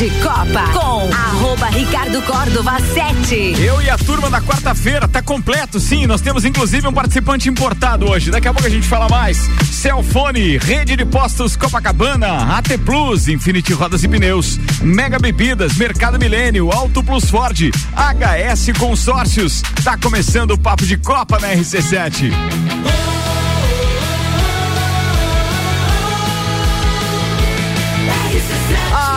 de Copa com arroba Ricardo Córdova 7. Eu e a turma da quarta-feira tá completo, sim. Nós temos inclusive um participante importado hoje. Daqui a pouco a gente fala mais. Celfone, Rede de Postos Copacabana, AT Plus, Infinity Rodas e Pneus, Mega Bebidas, Mercado Milênio, Auto Plus Ford, HS Consórcios. Tá começando o papo de Copa na RC7.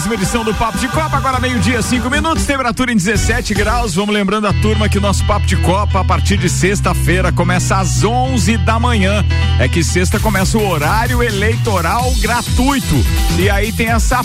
Mais uma edição do Papo de Copa. Agora meio-dia, cinco minutos, temperatura em 17 graus. Vamos lembrando a turma que o nosso Papo de Copa, a partir de sexta-feira, começa às 11 da manhã. É que sexta começa o horário eleitoral gratuito. E aí tem essa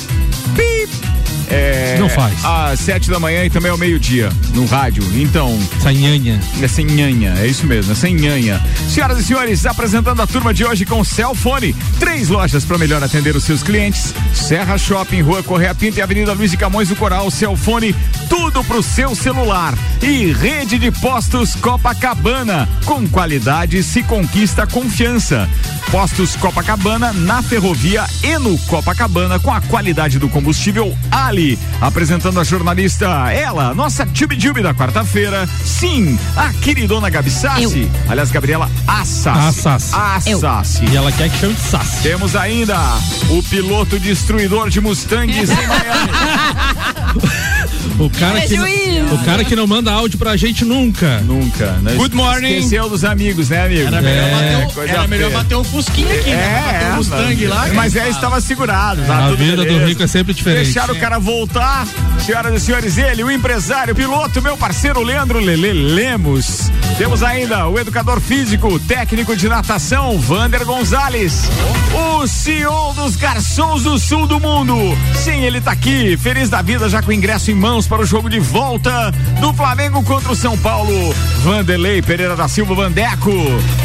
pip é, não faz. Às sete da manhã e também ao meio-dia, no rádio. Então. Essa nhanha. Essa nhanha, é isso mesmo, essa nhanha. Senhoras e senhores, apresentando a turma de hoje com Celfone. Três lojas para melhor atender os seus clientes: Serra Shopping, Rua Correia Pinto e Avenida Luiz de Camões do Coral. Celfone, tudo pro seu celular. E rede de postos Copacabana. Com qualidade se conquista confiança. Postos Copacabana na ferrovia e no Copacabana com a qualidade do combustível Ali. Apresentando a jornalista, ela, nossa Tube da quarta-feira. Sim, a queridona Gabi Sassi. Eu. Aliás, Gabriela Assassi. Assassi. Assassi. E ela quer que chame de Sassi. Temos ainda o piloto destruidor de Mustangs em Miami. O cara, que, o cara que não manda áudio pra gente nunca. Nunca. Né? Good morning. Esqueceu dos amigos, né, amigo? Era melhor, é, bater, o, era melhor bater o Fusquinha aqui, né? é, né? o Mustang lá. Mas é, estava segurado. É, a vida beleza. do rico é sempre diferente. Deixaram o cara voltar. Senhoras e senhores, ele, o empresário, o piloto, meu parceiro Leandro Lele Lemos. Temos ainda o educador físico, técnico de natação, Vander Gonzalez. O CEO dos garçons do sul do mundo. Sim, ele tá aqui, feliz da vida, já com ingresso em mãos para o jogo de volta do Flamengo contra o São Paulo. Vanderlei Pereira da Silva Vandeco.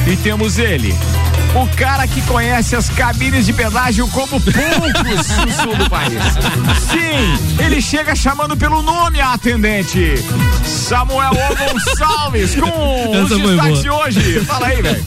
E temos ele, o cara que conhece as cabines de pedágio como poucos no sul do país. Sim, ele chega chamando pelo nome a atendente. Samuel o Gonçalves com Essa os destaques de hoje. Fala aí, velho.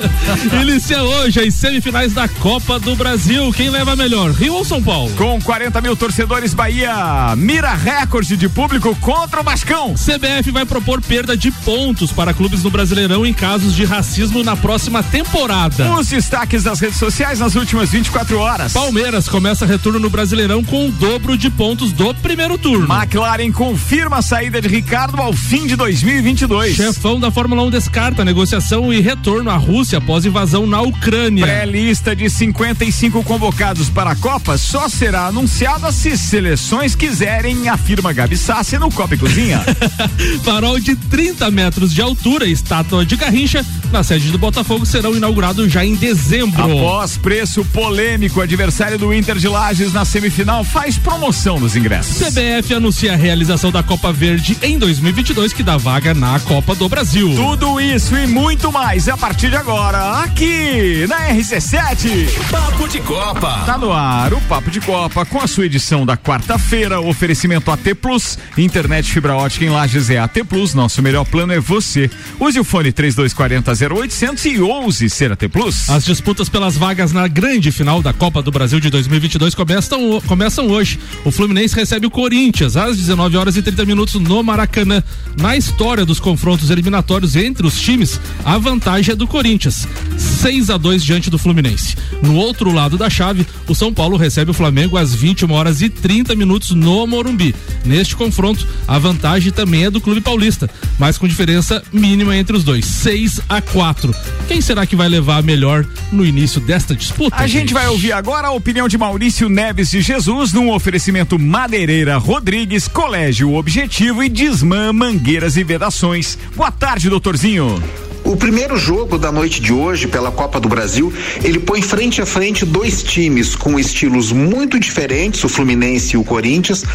Inicia hoje as semifinais da Copa do Brasil. Quem leva melhor, Rio ou São Paulo? Com 40 mil torcedores, Bahia mira recorde de público contra o Bascão. CBF vai propor perda de pontos para clubes no Brasileirão em casos de racismo na próxima temporada. Os destaques das redes sociais nas últimas 24 horas. Palmeiras começa retorno no Brasileirão com o dobro de pontos do primeiro turno. McLaren confirma a saída de Ricardo ao fim de 2022. Chefão da Fórmula 1 descarta negociação e retorno à Rússia após invasão na Ucrânia. Pré-lista de 55 convocados para a Copa só será anunciada se seleções quiserem, afirma Gabi Sassi no Copa e Cozinha. Farol de 30 metros de altura, estátua de Garrincha, na sede do Botafogo serão inaugurados já em dezembro dezembro. Após preço polêmico, adversário do Inter de Lages na semifinal faz promoção dos ingressos. CBF anuncia a realização da Copa Verde em 2022 que dá vaga na Copa do Brasil. Tudo isso e muito mais a partir de agora aqui na RC7. Papo de Copa. Tá no ar o Papo de Copa com a sua edição da quarta-feira. Oferecimento AT Plus, internet fibra ótica em Lages é AT Plus. Nosso melhor plano é você. Use o fone 3240 0800 e ouse ser AT Plus. As disputas pelas vagas na grande final da Copa do Brasil de 2022 começam, começam hoje. O Fluminense recebe o Corinthians às 19 horas e 30 minutos no Maracanã. Na história dos confrontos eliminatórios entre os times, a vantagem é do Corinthians, 6 a 2 diante do Fluminense. No outro lado da chave, o São Paulo recebe o Flamengo às 21 horas e 30 minutos no Morumbi. Neste confronto, a vantagem também é do Clube Paulista, mas com diferença mínima entre os dois, 6 a 4. Quem será que vai levar a melhor no início desta disputa. A gente, gente vai ouvir agora a opinião de Maurício Neves de Jesus num oferecimento Madeireira Rodrigues, Colégio Objetivo e Desmã Mangueiras e Vedações. Boa tarde, doutorzinho. O primeiro jogo da noite de hoje pela Copa do Brasil, ele põe frente a frente dois times com estilos muito diferentes, o Fluminense e o Corinthians,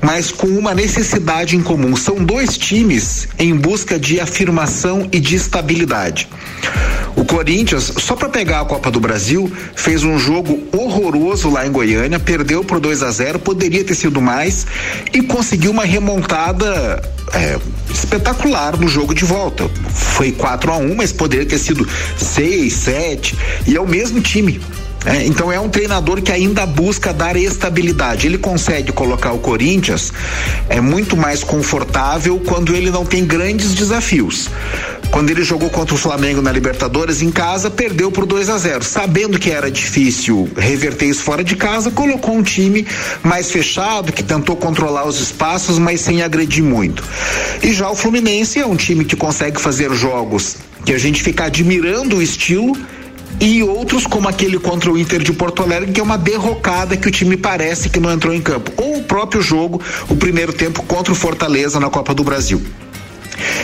mas com uma necessidade em comum. São dois times em busca de afirmação e de estabilidade. O Corinthians, só para pegar a Copa do Brasil, fez um jogo horroroso lá em Goiânia, perdeu por 2 a 0 poderia ter sido mais e conseguiu uma remontada é, espetacular no jogo de volta. Foi 4 a 1 mas poderia ter sido 6, 7 e é o mesmo time. É, então é um treinador que ainda busca dar estabilidade. Ele consegue colocar o Corinthians é muito mais confortável quando ele não tem grandes desafios. Quando ele jogou contra o Flamengo na Libertadores em casa, perdeu por 2 a 0. Sabendo que era difícil reverter isso fora de casa, colocou um time mais fechado, que tentou controlar os espaços, mas sem agredir muito. E já o Fluminense é um time que consegue fazer jogos que a gente fica admirando o estilo e outros como aquele contra o Inter de Porto Alegre, que é uma derrocada que o time parece que não entrou em campo. Ou o próprio jogo, o primeiro tempo contra o Fortaleza na Copa do Brasil.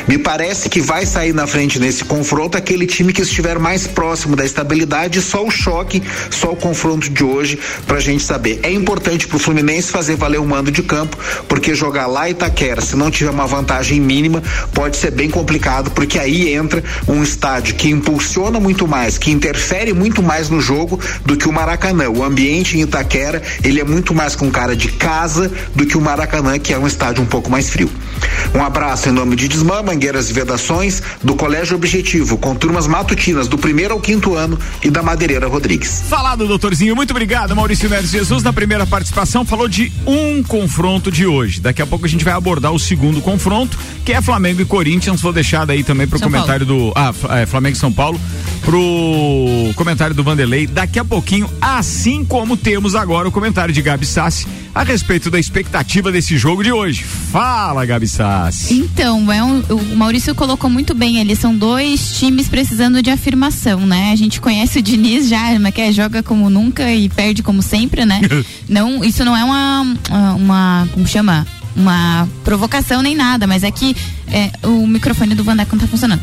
Me parece que vai sair na frente nesse confronto aquele time que estiver mais próximo da estabilidade, só o choque, só o confronto de hoje pra gente saber. É importante pro Fluminense fazer valer o mando de campo, porque jogar lá Itaquera, se não tiver uma vantagem mínima, pode ser bem complicado, porque aí entra um estádio que impulsiona muito mais, que interfere muito mais no jogo do que o Maracanã. O ambiente em Itaquera, ele é muito mais com cara de casa do que o Maracanã, que é um estádio um pouco mais frio. Um abraço em nome de Desmã, Mangueiras e Vedações, do Colégio Objetivo, com turmas matutinas do primeiro ao quinto ano e da Madeireira Rodrigues. Falado, doutorzinho. Muito obrigado, Maurício Neves Jesus. Na primeira participação, falou de um confronto de hoje. Daqui a pouco a gente vai abordar o segundo confronto, que é Flamengo e Corinthians. Vou deixar daí também pro São comentário Paulo. do. Ah, é, Flamengo e São Paulo. Pro comentário do Vanderlei daqui a pouquinho, assim como temos agora o comentário de Gabi Sassi a respeito da expectativa desse jogo de hoje. Fala, Gabi Sassi. Então, é um, o Maurício colocou muito bem, eles são dois times precisando de afirmação, né? A gente conhece o Diniz já, que joga como nunca e perde como sempre, né? não, isso não é uma, uma, como chama? Uma provocação nem nada, mas é que é, o microfone do Vandeco não tá funcionando.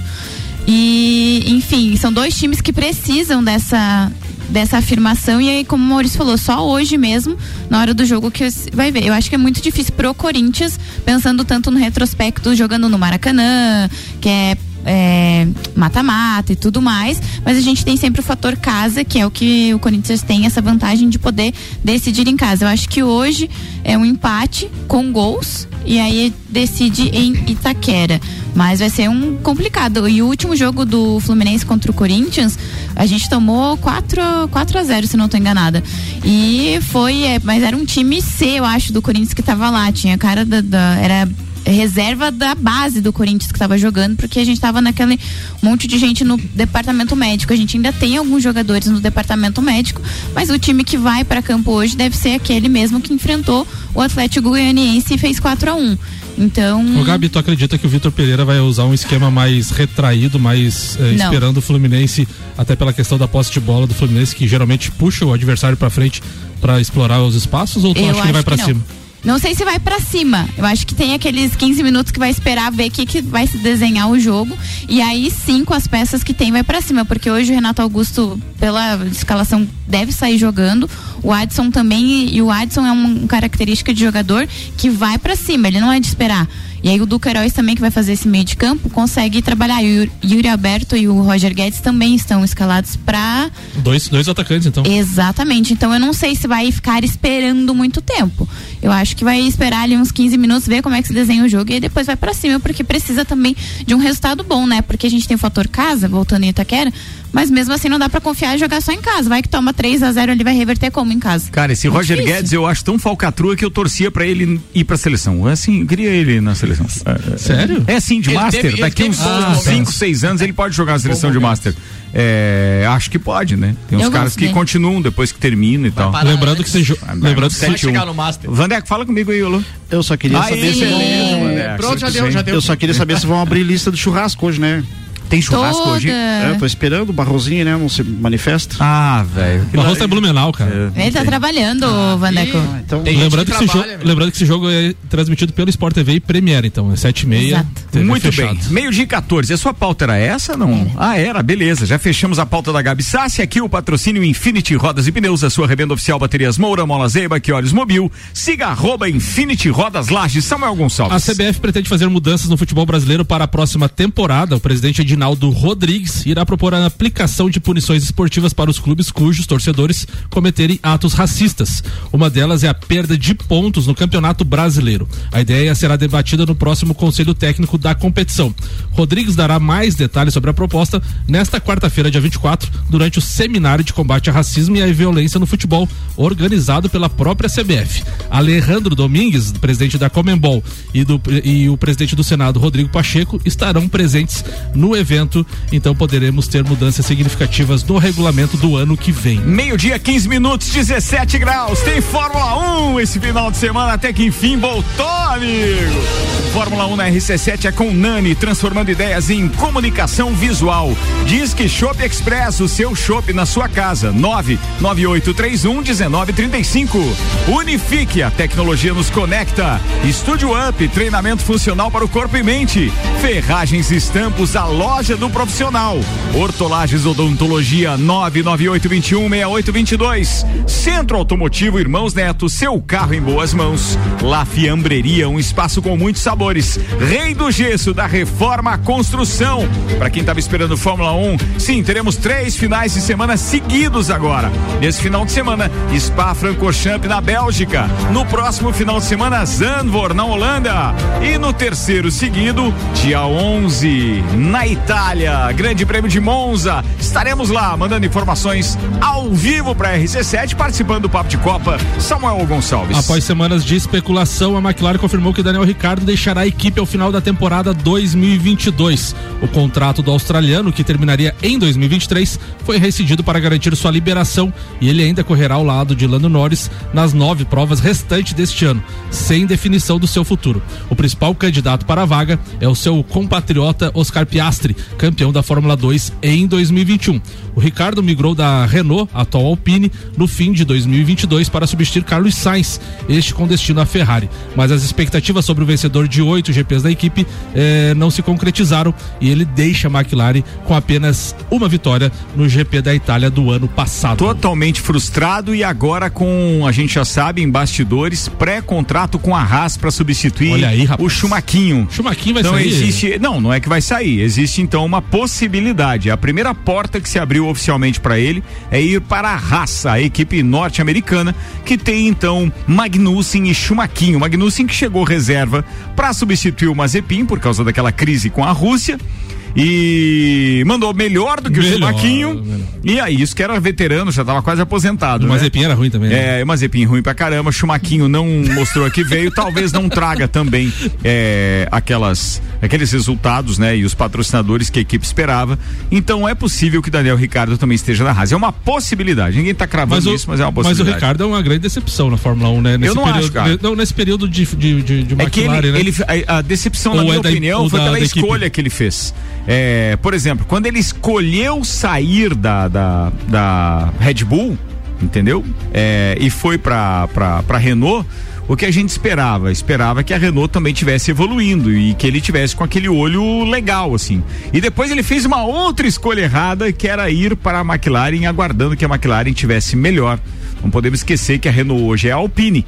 E, enfim, são dois times que precisam dessa, dessa afirmação. E aí, como o Maurício falou, só hoje mesmo, na hora do jogo, que vai ver. Eu acho que é muito difícil pro Corinthians, pensando tanto no retrospecto, jogando no Maracanã, que é é, mata-mata é, e tudo mais, mas a gente tem sempre o fator casa, que é o que o Corinthians tem essa vantagem de poder decidir em casa. Eu acho que hoje é um empate com gols e aí decide em Itaquera. Mas vai ser um complicado. E o último jogo do Fluminense contra o Corinthians, a gente tomou 4, 4 a 0 se não estou enganada. E foi, é, mas era um time C, eu acho, do Corinthians que estava lá. Tinha cara da, da era reserva da base do Corinthians que estava jogando, porque a gente estava naquele monte de gente no departamento médico. A gente ainda tem alguns jogadores no departamento médico, mas o time que vai para campo hoje deve ser aquele mesmo que enfrentou o Atlético Goianiense e fez 4 a 1 então. O Gabi, tu acredita que o Vitor Pereira vai usar um esquema mais retraído, mais eh, esperando o Fluminense, até pela questão da posse de bola do Fluminense, que geralmente puxa o adversário para frente para explorar os espaços, ou tu acha que ele vai para cima? Não sei se vai para cima. Eu acho que tem aqueles 15 minutos que vai esperar ver que, que vai se desenhar o jogo. E aí sim, com as peças que tem, vai para cima. Porque hoje o Renato Augusto, pela escalação, deve sair jogando. O Adson também. E o Adson é uma característica de jogador que vai para cima. Ele não é de esperar. E aí o Heróis também, que vai fazer esse meio de campo, consegue trabalhar. E o Yuri Alberto e o Roger Guedes também estão escalados para dois, dois atacantes, então. Exatamente. Então eu não sei se vai ficar esperando muito tempo. Eu acho que vai esperar ali uns 15 minutos, ver como é que se desenha o jogo e depois vai para cima, porque precisa também de um resultado bom, né? Porque a gente tem o fator casa, voltando em Itaquera, mas mesmo assim não dá para confiar e jogar só em casa. Vai que toma 3 a 0 ele vai reverter como em casa. Cara, esse Roger difícil. Guedes eu acho tão falcatrua que eu torcia para ele ir pra seleção. Assim, eu queria ele na seleção. É, é, Sério? É assim, de ele Master. Teve, Daqui uns 5, 6 anos ele pode jogar na seleção de Master. É, acho que pode, né? Tem uns caras que continuam depois que termina e tal. Lembrando que você lembrando que você chegar no Master. Vandeco, fala comigo aí, Lu. Eu só queria saber se Pronto, já deu, já deu. Eu só queria saber se vão abrir lista do churrasco hoje, né? Tem churrasco Toda. hoje? É, tô esperando o Barrozinho, né? Não se manifesta. Ah, velho. O Barroso tá Blumenau, cara. É, Ele tá trabalhando, ah, Vandeco. Ah, então, lembrando, que, que trabalha, jogo, lembrando que esse jogo é transmitido pelo Sport TV e Premiere, então, é 7 e meia. Muito fechado. bem. Meio dia 14. A sua pauta era essa, não? Era. Ah, era, beleza. Já fechamos a pauta da Gabi Sassi. Aqui o patrocínio Infinity Rodas e Pneus, a sua revenda oficial Baterias Moura, Mola Zeiba, que olhos mobil. Siga arroba Infinity Rodas Lages, Samuel Gonçalves. A CBF pretende fazer mudanças no futebol brasileiro para a próxima temporada. O presidente Edinho Reginaldo Rodrigues irá propor a aplicação de punições esportivas para os clubes cujos torcedores cometerem atos racistas. Uma delas é a perda de pontos no Campeonato Brasileiro. A ideia será debatida no próximo Conselho Técnico da competição. Rodrigues dará mais detalhes sobre a proposta nesta quarta-feira, dia 24, durante o seminário de combate a racismo e à violência no futebol, organizado pela própria CBF. Alejandro Domingues, presidente da Comembol, e, do, e o presidente do Senado, Rodrigo Pacheco, estarão presentes no evento, então poderemos ter mudanças significativas no regulamento do ano que vem. Meio-dia, 15 minutos, 17 graus. Tem Fórmula 1 esse final de semana, até que enfim voltou, amigo. Fórmula 1 na RC7 é com Nani, transformando ideias em comunicação visual. Diz que Shop Express, o seu shop na sua casa. 99831 1935. Unifique, a tecnologia nos conecta. Estúdio Up, treinamento funcional para o corpo e mente. Ferragens e Estampos, a loja do profissional. Hortolagens Odontologia 99821 6822. Centro Automotivo Irmãos Neto, seu carro em boas mãos. La Fiambreria, um espaço com muitos Rei do Gesso, da Reforma Construção. Para quem estava esperando Fórmula 1, sim, teremos três finais de semana seguidos agora. Nesse final de semana, Spa Francorchamps na Bélgica. No próximo final de semana, Zandvoort na Holanda. E no terceiro seguido, dia 11, na Itália, Grande Prêmio de Monza. Estaremos lá mandando informações ao vivo para RC7, participando do Papo de Copa. Samuel Gonçalves. Após semanas de especulação, a McLaren confirmou que Daniel Ricardo deixará a equipe ao final da temporada 2022. O contrato do australiano, que terminaria em 2023, foi rescindido para garantir sua liberação e ele ainda correrá ao lado de Lando Norris nas nove provas restantes deste ano, sem definição do seu futuro. O principal candidato para a vaga é o seu compatriota Oscar Piastri, campeão da Fórmula 2 em 2021. O Ricardo migrou da Renault, atual Alpine, no fim de 2022 para substituir Carlos Sainz, este com destino à Ferrari. Mas as expectativas sobre o vencedor de oito GPs da equipe eh, não se concretizaram e ele deixa a McLaren com apenas uma vitória no GP da Itália do ano passado. Totalmente frustrado e agora com, a gente já sabe, em bastidores, pré-contrato com a Haas para substituir aí, o Chumaquinho. Chumaquinho vai então sair. existe, não, não é que vai sair, existe então uma possibilidade. A primeira porta que se abriu oficialmente para ele é ir para a Haas, a equipe norte-americana, que tem então Magnussen e Chumaquinho. Magnussen que chegou reserva para substituir o Mazepin por causa daquela crise com a Rússia e mandou melhor do que melhor, o Chumaquinho. E aí, isso que era veterano, já estava quase aposentado. O né? Mazepin era ruim também. Né? É, o Mazepin ruim pra caramba. Chumaquinho não mostrou que veio, talvez não traga também é, aquelas, aqueles resultados, né? E os patrocinadores que a equipe esperava. Então é possível que Daniel Ricardo também esteja na Haas. É uma possibilidade. Ninguém está cravando mas o, isso, mas é uma possibilidade. Mas o Ricardo é uma grande decepção na Fórmula 1, né? Nesse Eu não período, acho, cara. Não, nesse período de, de, de, de é que ele, né? ele, a, a decepção, ou na minha é da, opinião, foi da, pela da escolha equipe. que ele fez. É, por exemplo, quando ele escolheu sair da, da, da Red Bull, entendeu? É, e foi para Renault. O que a gente esperava? Esperava que a Renault também tivesse evoluindo e que ele tivesse com aquele olho legal, assim. E depois ele fez uma outra escolha errada, que era ir para a McLaren, aguardando que a McLaren tivesse melhor. Não podemos esquecer que a Renault hoje é a Alpine.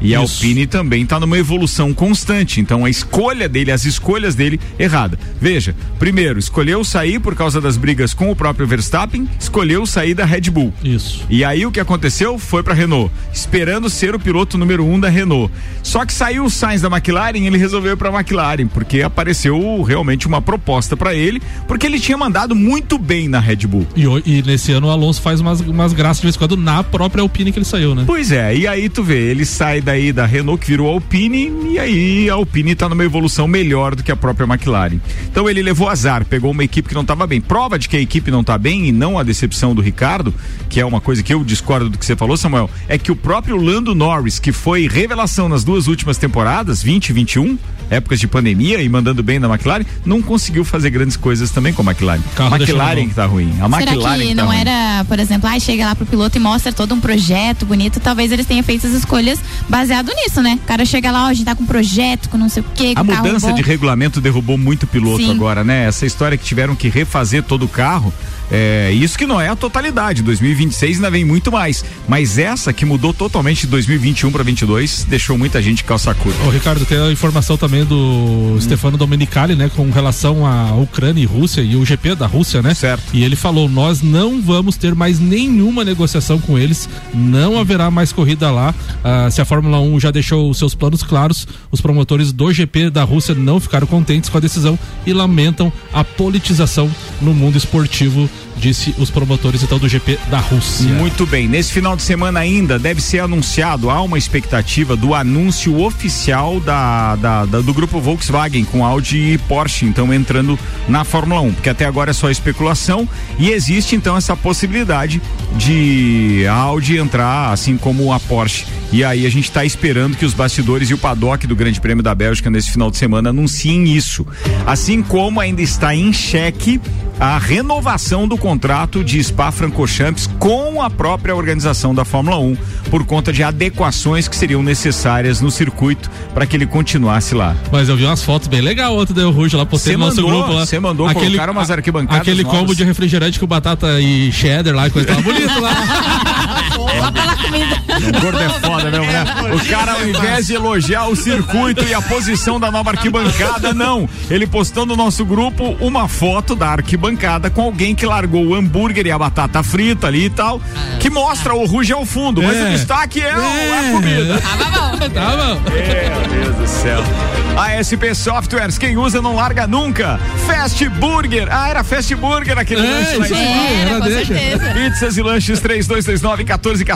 E a Alpine também está numa evolução constante. Então a escolha dele, as escolhas dele, errada. Veja, primeiro, escolheu sair por causa das brigas com o próprio Verstappen, escolheu sair da Red Bull. Isso. E aí o que aconteceu foi para Renault, esperando ser o piloto número um da Renault. Só que saiu o Sainz da McLaren, ele resolveu ir para a McLaren, porque apareceu realmente uma proposta para ele, porque ele tinha mandado muito bem na Red Bull. E, e, nesse ano o Alonso faz umas, umas graças de vez em quando na própria Alpine que ele saiu, né? Pois é, e aí tu vê, ele sai daí da Renault que virou Alpine e aí a Alpine está numa evolução melhor do que a própria McLaren. Então ele levou azar, pegou uma equipe que não estava bem. Prova de que a equipe não está bem e não a decepção do Ricardo, que é uma coisa que eu discordo do que você falou, Samuel, é que o próprio Lando Norris, que foi revelação nas duas últimas temporadas, 20 e 21, épocas de pandemia e mandando bem na McLaren, não conseguiu fazer grandes coisas também com a McLaren. Carro a McLaren que tá ruim. A Será McLaren que tá não ruim. era, por exemplo, ah, chega lá pro piloto e mostra todo um projeto bonito, talvez eles tenham feito as escolhas baseado nisso, né? O cara chega lá, ó, a gente tá com um projeto, com não sei o quê, com A carro mudança bom. de regulamento derrubou muito piloto Sim. agora, né? Essa história que tiveram que refazer todo o carro É, isso que não é a totalidade. 2026 ainda vem muito mais. Mas essa que mudou totalmente de 2021 para 22 deixou muita gente calça curta. Ô, Ricardo, tem a informação também do hum. Stefano Domenicali, né, com relação à Ucrânia e Rússia e o GP da Rússia, né? Certo. E ele falou: nós não vamos ter mais nenhuma negociação com eles, não haverá mais corrida lá. Ah, se a Fórmula 1 já deixou os seus planos claros, os promotores do GP da Rússia não ficaram contentes com a decisão e lamentam a politização no mundo esportivo disse os promotores então do GP da Rússia. Muito bem, nesse final de semana ainda deve ser anunciado, há uma expectativa do anúncio oficial da, da, da, do grupo Volkswagen com Audi e Porsche, então entrando na Fórmula 1, porque até agora é só especulação e existe então essa possibilidade de Audi entrar assim como a Porsche. E aí a gente está esperando que os bastidores e o paddock do Grande Prêmio da Bélgica nesse final de semana anunciem isso. Assim como ainda está em xeque a renovação do contrato de Spa-Francorchamps com a própria organização da Fórmula 1 por conta de adequações que seriam necessárias no circuito para que ele continuasse lá. Mas eu vi umas fotos bem legal ontem do Rouge lá postei no nosso grupo lá. Você mandou aquele, colocar umas arquibancadas Aquele novas. combo de refrigerante com batata e cheddar lá, coisa tava bonito lá. Só pela comida. O gordo é foda mesmo, né? O cara, ao invés de elogiar o circuito e a posição da nova arquibancada, não. Ele postou no nosso grupo uma foto da arquibancada com alguém que largou o hambúrguer e a batata frita ali e tal, que mostra o ruge ao fundo, mas É. o destaque é, o- É. a comida. Tava bom. Tá bom. Meu Deus do céu. A SP Softwares, quem usa não larga nunca. Fast Burger. Ah, era Fast Burger aquele É, lanche lá em cima. Deixa. Pizzas e lanches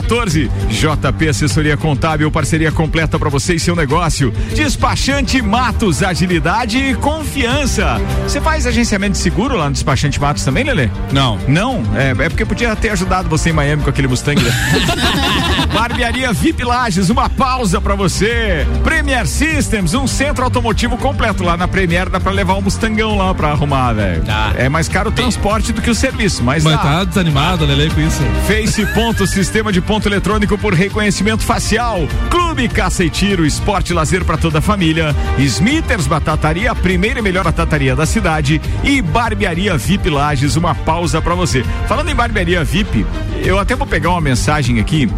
3229-1414. JP Assessoria Contábil, parceria completa para você e seu negócio. Despachante Matos, agilidade e confiança. Você faz agenciamento de seguro lá no Despachante Matos também, Lelê? Não. Não, é, é porque podia ter ajudado você em Miami com aquele Mustang. né? Barbearia VIP Lages, uma pausa pra você. Premier Systems, um centro automotivo completo lá na Premier, dá pra levar o Mustangão lá pra arrumar, velho. Tá. É mais caro o transporte do que o serviço, mas, Mas dá. tá desanimado, Lele, com isso. Face Ponto, sistema de ponto eletrônico por reconhecimento facial. Clube Caça e Tiro, esporte lazer para toda a família. Smithers Batataria, a primeira e melhor batataria da cidade. E Barbearia VIP Lages, uma pausa para você. Falando em Barbearia VIP, eu até vou pegar uma mensagem aqui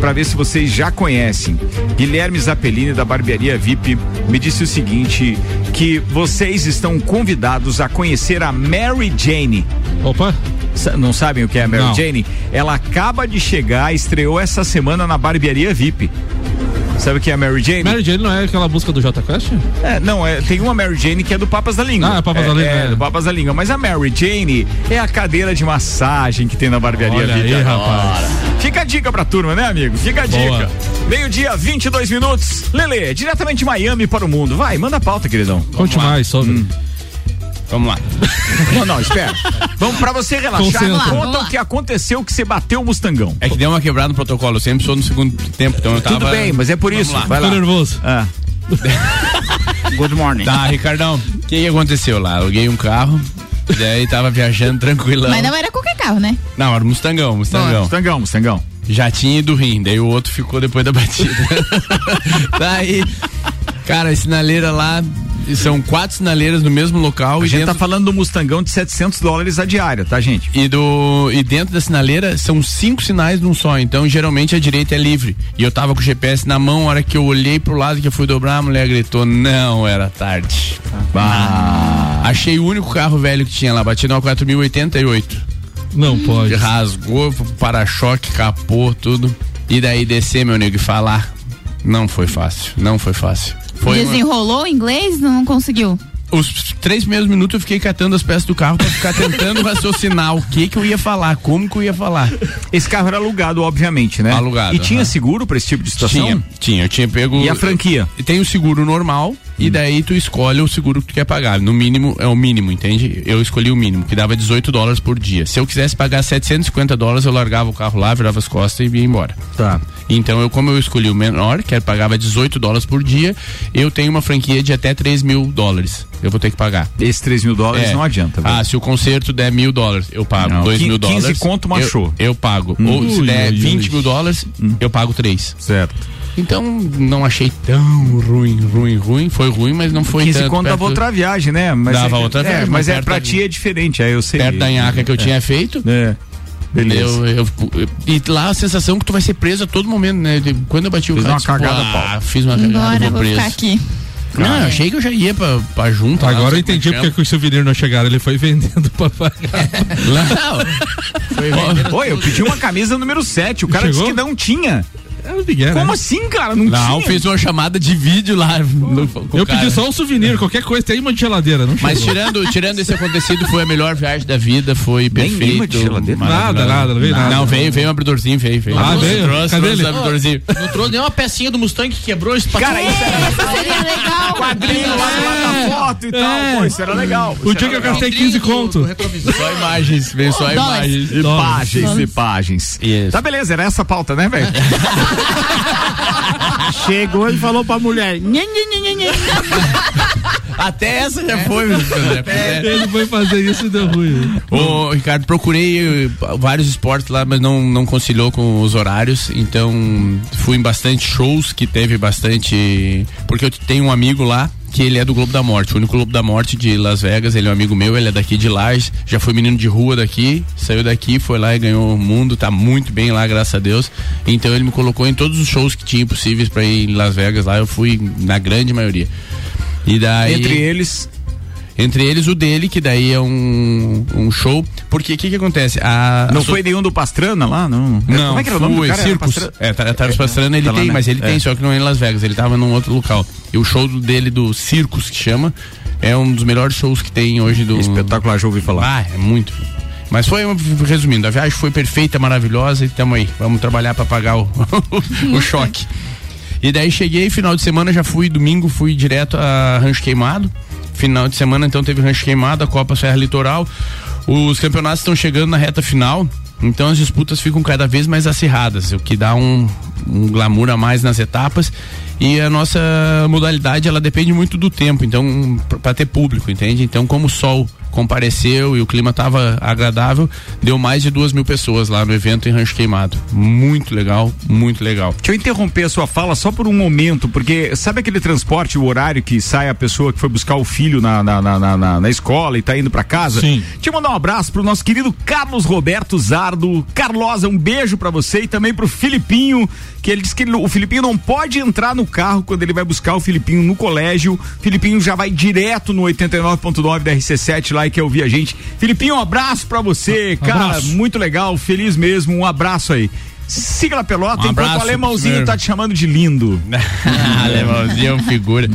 para ver se vocês já conhecem. Guilherme Zappellini da Barbearia VIP me disse o seguinte: que vocês estão convidados a conhecer a Mary Jane. Opa, Não sabem o que é a Mary Não. Jane? Ela acaba de chegar, estreou essa semana na Barbearia VIP. Sabe o que é a Mary Jane? Mary Jane não é aquela música do Jota Quest? É, não, é, tem uma Mary Jane que é do Papas da Língua. Ah, Papas é, da Língua, É, é. do Papas da Língua. Mas a Mary Jane é a cadeira de massagem que tem na barbearia Olha aí, rapaz. Fica a dica pra turma, né, amigo? Fica a Boa. dica. Meio-dia, 22 minutos. Lele, diretamente de Miami para o mundo. Vai, manda a pauta, queridão. Conte mais sobre. Hum. Vamos lá. Não, não, espera. Vamos pra você relaxar. Lá, Conta o que aconteceu que você bateu o Mustangão. É que deu uma quebrada no protocolo. Eu sempre sou no segundo tempo, então eu tava. Tudo bem, mas é por Vamos isso. lá. Vai lá. Ficou nervoso. Ah. Good morning. Tá, Ricardão, o que, que aconteceu lá? Aluguei um carro, daí tava viajando tranquilão. Mas não era qualquer carro, né? Não, era um Mustangão, Mustangão. Mustangão, Mustangão. Já tinha ido rim, daí o outro ficou depois da batida. daí, cara, a sinaleira lá, são quatro sinaleiras no mesmo local A e gente dentro, tá falando do Mustangão de 700 dólares a diária, tá, gente? e, do, e dentro da sinaleira são cinco sinais num só, então geralmente a direita é livre. E eu tava com o GPS na mão, a hora que eu olhei pro lado que eu fui dobrar, a mulher gritou, não, era tarde. Ah. Achei o único carro velho que tinha lá, bati numa 4088. Não pode. Rasgou, para-choque, capô, tudo. E daí descer, meu nego, e falar. Não foi fácil, não foi fácil. Foi uma- Desenrolou o inglês, não conseguiu. Os três primeiros minutos eu fiquei catando as peças do carro pra ficar tentando raciocinar o que que eu ia falar, como que eu ia falar. Esse carro era alugado, obviamente, né? Alugado, E tinha seguro pra esse tipo de situação? Tinha, tinha, eu tinha pego. E a franquia? E Tem o seguro normal e daí tu escolhe o seguro que tu quer pagar. No mínimo, é o mínimo, entende? Eu escolhi o mínimo, que dava 18 dólares por dia. Se eu quisesse pagar 750 dólares, eu largava o carro lá, virava as costas e ia embora. Tá. Então, eu, como eu escolhi o menor, que era, pagava 18 dólares por dia, eu tenho uma franquia de até 3 mil dólares. Eu vou ter que pagar. Esses 3 mil dólares É. não adianta. velho. Ah, se o concerto der mil dólares, eu pago. Não, Dois qui- mil 15 dólares. conto eu- machou. Eu, pago. Ou se der ui, 20 ui. mil dólares, eu pago três. Certo. Então não achei tão ruim, ruim, ruim. Foi ruim, mas não foi 15 tanto. conto dava outra viagem, né? Mas Dava é, outra é, viagem, Mas mas é pra ti é diferente, aí eu sei. Perto da nhaca que eu tinha feito. É. Beleza. Eu, eu- eu- e lá a sensação que tu vai ser preso a todo momento, né? De- Quando eu bati o carro, uma cagada, ah, Paulo. fiz uma cagada, Embora, vou vou preso. ficar aqui. Não, eu achei que eu já ia pra, pra junta. lá, Agora eu não sei entendi é porque que os souvenirs não chegaram. Ele foi vendendo pra pagar. Não. Foi vendendo Oi, eu pedi uma camisa número 7. O cara Chegou? disse que não tinha. É o Miguel, Como né? assim, cara? Não, Não, tinha. fiz uma chamada de vídeo lá. no- Eu cara. pedi só um souvenir, qualquer coisa, tem uma de geladeira, não Mas chegou. tirando, tirando esse acontecido, foi a melhor viagem da vida, foi Nem perfeito. imã de geladeira? Nada, nada, não veio nada. Não, veio, veio um abridorzinho, veio, veio. Ah, veio? Trouxe, Cadê trouxe ele? um abridorzinho. Não trouxe nem uma pecinha do Mustang que quebrou esse Cara, isso era Seria legal. quadrinho lá do lata-foto e tal. Pô, isso era legal. O dia que eu gastei 15 conto. Só imagens, veio só Dólares. imagens. Imagens, imagens. Tá beleza, era essa a pauta, né, velho? Chegou e falou pra mulher. Até essa já foi, meu André. É. Ele foi fazer isso e deu ruim. Ô, Ricardo, procurei eh, vários esportes lá, mas não, não conciliou com os horários. Então, fui em bastante shows que teve bastante. Porque eu tenho um amigo lá que ele é do Globo da Morte, o único Globo da Morte de Las Vegas. Ele é um amigo meu, ele é daqui de Lages, já foi menino de rua daqui, saiu daqui, foi lá e ganhou o mundo, tá muito bem lá, graças a Deus. Então, ele me colocou em todos os shows que tinha possíveis para ir em Las Vegas lá. Eu fui na grande maioria. E daí. Entre eles. Entre eles o dele, que daí é um, um show. Porque o que que acontece? A, Não a so- foi nenhum do Pastrana lá? Não. Não, Como é que era o nome do fui, cara? Circus. É, tá- Tarso Pastrana ele tá lá, tem, né? mas ele É. tem, só que não é em Las Vegas, ele tava num outro local. E o show dele do Circus, que chama, é um dos melhores shows que tem hoje do. Espetacular, já ouvi falar. Ah, é muito. Mas foi, um- resumindo, a viagem foi perfeita, maravilhosa e tamo aí. Vamos trabalhar pra pagar o, o choque. E daí cheguei, final de semana já fui, domingo fui direto a Rancho Queimado. Final de semana então teve Rancho Queimado, a Copa Serra Litoral. Os campeonatos estão chegando na reta final, então as disputas ficam cada vez mais acirradas, o que dá um, um glamour a mais nas etapas. E a nossa modalidade ela depende muito do tempo, então para ter público, entende? Então como o sol compareceu e o clima estava agradável, deu mais de duas mil pessoas lá no evento em Rancho Queimado. Muito legal, muito legal. Deixa eu interromper a sua fala só por um momento, porque sabe aquele transporte, o horário que sai a pessoa que foi buscar o filho na, na, na, na- na- na escola e tá indo pra casa? Sim. Deixa eu mandar um abraço pro nosso querido Carlos Roberto Zardo. Carlosa, um beijo pra você e também pro Filipinho, que ele disse que ele- o Filipinho não pode entrar no carro quando ele vai buscar o Filipinho no colégio. Filipinho já vai direto no 89.9 da RC7 lá e quer ouvir a gente. Filipinho, um abraço pra você, cara. Abraço. Muito legal, feliz mesmo. Um abraço aí. Siga a pelota, Um enquanto o alemãozinho tá te chamando de lindo. Alemãozinho é um figura.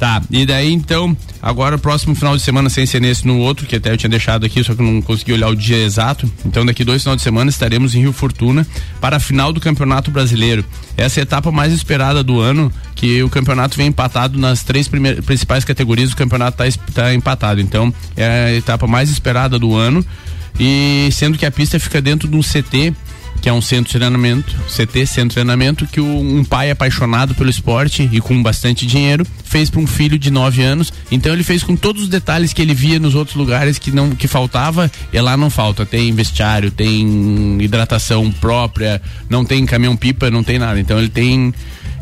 Tá, e daí então, agora o próximo final de semana, sem ser nesse no outro, que até eu tinha deixado aqui, só que não consegui olhar o dia exato. Então, daqui dois finais de semana estaremos em Rio Fortuna para a final do Campeonato Brasileiro. Essa é a etapa mais esperada do ano, que o campeonato vem empatado nas três principais categorias, o campeonato está tá empatado. Então, é a etapa mais esperada do ano. E sendo que a pista fica dentro de um CT que é um centro de treinamento, CT, centro de treinamento, que um pai apaixonado pelo esporte e com bastante dinheiro fez para um filho de 9 anos. Então ele fez com todos os detalhes que ele via nos outros lugares que não que faltava, e lá não falta. Tem vestiário, tem hidratação própria, não tem caminhão pipa, não tem nada. Então ele tem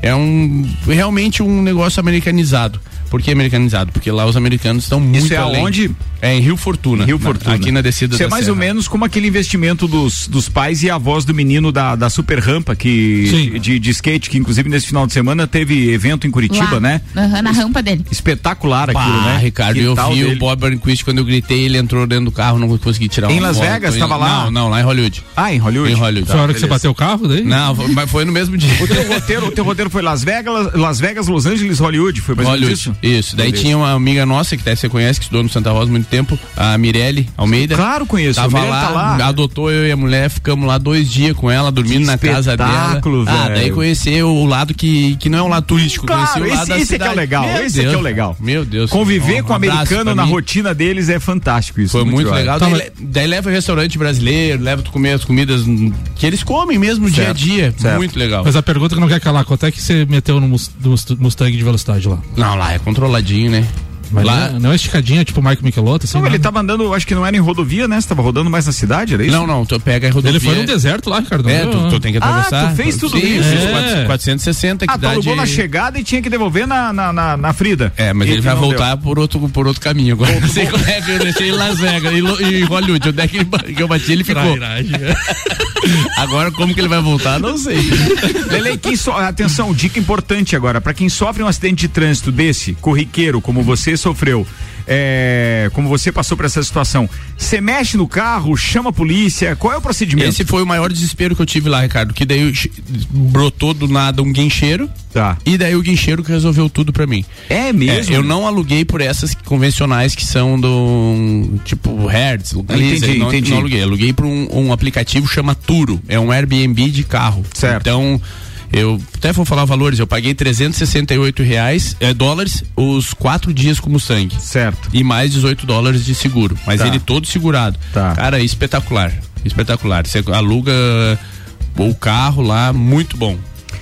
é um realmente um negócio americanizado. Por que americanizado? Porque lá os americanos estão muito Isso é além. aonde? É em Rio Fortuna. Rio na- Fortuna. Aqui na descida Isso é da mais serra. ou menos como aquele investimento dos, dos pais e avós do menino da, da super rampa que de, de skate, que inclusive nesse final de semana teve evento em Curitiba, Lá. né? Aham, na rampa dele. Espetacular aquilo, Pá, né? Ricardo, eu Quintal vi dele. o Bob Burnquist quando eu gritei, ele entrou dentro do carro, não consegui tirar Em Las. Vegas? Em- Tava lá? Não, não, lá em Hollywood. Ah, em Hollywood? Em Hollywood. Foi a hora que você bateu o carro daí? Não, foi- mas foi no mesmo dia. O teu roteiro, o teu roteiro foi Las Vegas, Las Vegas, Los Angeles, Hollywood, foi mais Hollywood. isso? Isso. Daí Beleza. tinha uma amiga nossa, que até você conhece, que estudou no Santa Rosa há muito tempo, a Mirelle Almeida. Claro, conheço. Tava Mirelle lá, tá lá. adotou eu e a mulher, ficamos lá dois dias com ela, dormindo Que na casa dela. espetáculo, Ah, velho. daí conhecer o lado que, que não é um lado turístico, Claro, conheci o lado esse- da esse é que é cidade. o legal, Meu esse é que é o Deus. legal. Meu Deus. Conviver Um com o abraço americano na mim. rotina deles é fantástico isso. Foi muito joia. legal. Tá, daí, le- daí leva restaurante brasileiro, leva tu comer as comidas que eles comem mesmo no dia a dia. certo. Muito legal. Mas a pergunta que não quer calar, quanto é que você meteu no Mus- no Mus- Mustang de velocidade lá? Não, lá é controladinho, né? Mas Lá- não, não é esticadinha, tipo o Marco Michelotto, assim. Não, ele nada. tava andando, acho que não era em rodovia, né? Você tava rodando mais na cidade, era isso? Não, não, tu pega a rodovia. Ele foi num deserto lá, Ricardo. É, tu, tu tem que Ah, atravessar. tu fez tudo Sim, isso? É. 400, 460 que Ah, tu dá de... na chegada e tinha que devolver na, na, na, na Frida. É, mas E ele que vai voltar por outro, por outro caminho agora. Não sei como é que eu deixei em Las Vegas e, Hollywood. Onde é que, ele eu bati, ele ficou. Trairagem. Agora, como que ele vai voltar, não sei. Lele, quem so... atenção, dica importante agora, pra quem sofre um acidente de trânsito desse, corriqueiro, como você sofreu, é, como você passou por essa situação, você mexe no carro, chama a polícia, qual é o procedimento? Esse foi o maior desespero que eu tive lá, Ricardo. Que daí brotou do nada um guincheiro. Tá. E daí o guincheiro que resolveu tudo pra mim. É É, mesmo? eu não aluguei por essas convencionais que são do tipo Hertz, localiza, Entendi, não, entendi. não aluguei. Aluguei por um, um aplicativo chama Turo. É um Airbnb de carro. Certo. Então, eu até vou falar valores. Eu paguei 368 reais, é, dólares os quatro dias como sangue. Certo. E mais 18 dólares de seguro. Mas Tá. ele todo segurado. Tá. Cara, espetacular. Espetacular. Você aluga o carro lá, muito bom.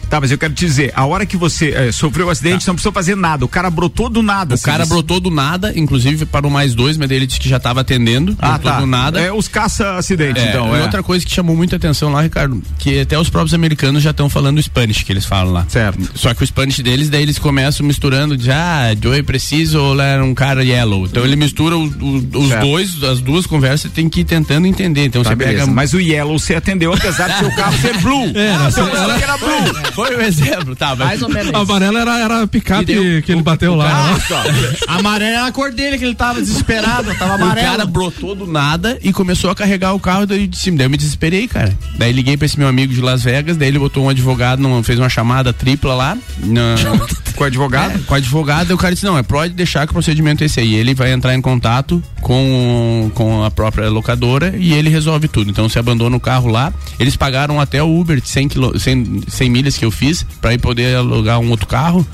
Tá, mas eu quero te dizer, a hora que você eh, sofreu o acidente, você não precisou fazer nada, o cara brotou do nada. O cara brotou do nada, inclusive parou mais dois, mas ele disse que já estava atendendo. Ah, brotou tá. do nada. É os caça-acidente, É, então. e é. outra coisa que chamou muita atenção lá, Ricardo, que até os próprios americanos já estão falando o Spanish que eles falam lá. Certo. Só que o Spanish deles, daí eles começam misturando de ah, Joey preciso ou era um cara yellow. Então ele mistura os, os- os Certo. dois, as duas conversas, tem que ir tentando entender. Então Tá, você beleza. pega. Mas o Yellow você atendeu, apesar de seu carro ser blue. É, ah, seu era blue. Foi o exemplo, tá? Mas... Mais ou menos. A amarela era, era a picape daí o- que ele bateu o lá. cara- né? A amarela era a cor dele, que ele tava desesperado, tava O amarelo. cara brotou do nada e começou a carregar o carro daí de cima. Daí eu me desesperei, cara. Daí liguei pra esse meu amigo de Las Vegas, daí ele botou um advogado, numa- fez uma chamada tripla lá. na- Com o advogado? É, com o advogado, o cara disse: não, é pode deixar que o procedimento é esse aí. Ele vai entrar em contato com, com a própria locadora e ele resolve tudo. Então você abandona o carro lá. Eles pagaram até o Uber de 100, quilô, 100, 100 milhas que eu fiz pra ir poder alugar um outro carro,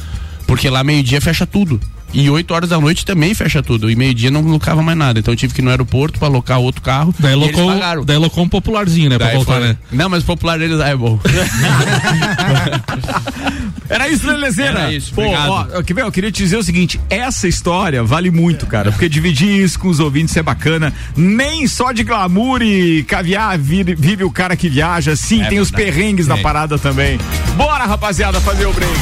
porque lá meio-dia fecha tudo. E 8 horas da noite também fecha tudo. E meio-dia não locava mais nada. Então eu tive que ir no aeroporto pra alocar outro carro. Daí eles locou, pagaram. daí locou um popularzinho, né? Pra Daí voltar, foi- né? Não, mas o popular deles ah, é bom. Era isso, Lelezeira? Era isso, Pô, ó, ver? eu queria te dizer o seguinte: essa história vale muito, cara, porque dividir isso com os ouvintes é bacana. Nem só de glamour e caviar vive, vive o cara que viaja. Sim, É tem os verdade. perrengues da É. parada também. Bora, rapaziada, fazer o break.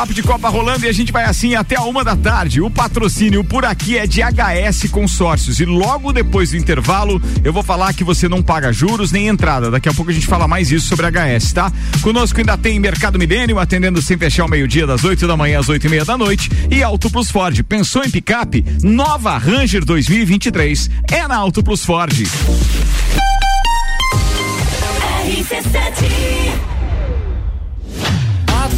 Papo de Copa rolando e a gente vai assim até a uma da tarde. O patrocínio por aqui é de HS Consórcios. E logo depois do intervalo, eu vou falar que você não paga juros nem entrada. Daqui a pouco a gente fala mais isso sobre HS, tá? Conosco ainda tem Mercado Milênio, atendendo sem fechar ao meio-dia, das 8 da manhã às 8 e meia da noite. E Auto Plus Ford. Pensou em picape? Nova Ranger 2023 é na Auto Plus Ford.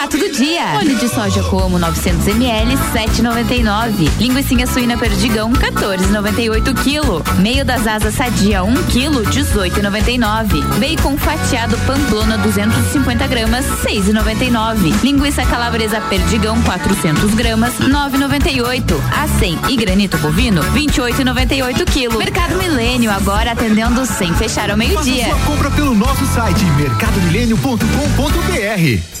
Barato do dia. Óleo de soja como 900 ml, 7,99. Linguiça suína perdigão, 14,98 quilo. Meio das asas sadia, 1 quilo, 18,99. Bacon fatiado pamplona, 250 gramas, 6,99. Linguiça calabresa perdigão, 400 gramas, 9,98. Acém e granito bovino, 28,98 quilo. Mercado Milênio agora atendendo sem fechar ao Faça meio-dia. sua compra pelo nosso site mercadomilênio.com.br.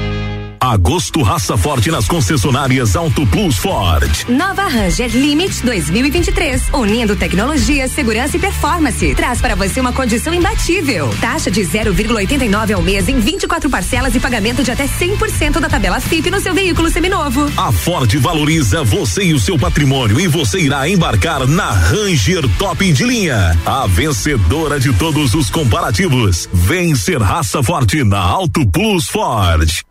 Agosto Raça Forte nas concessionárias Auto Plus Ford. Nova Ranger Limit 2023, unindo tecnologia, segurança e performance. Traz para você uma condição imbatível. Taxa de 0,89 ao mês em 24 parcelas e pagamento de até 100% da tabela FIP no seu veículo seminovo. A Ford valoriza você e o seu patrimônio e você irá embarcar na Ranger Top de linha, a vencedora de todos os comparativos. Vem ser Raça Forte na Auto Plus Ford.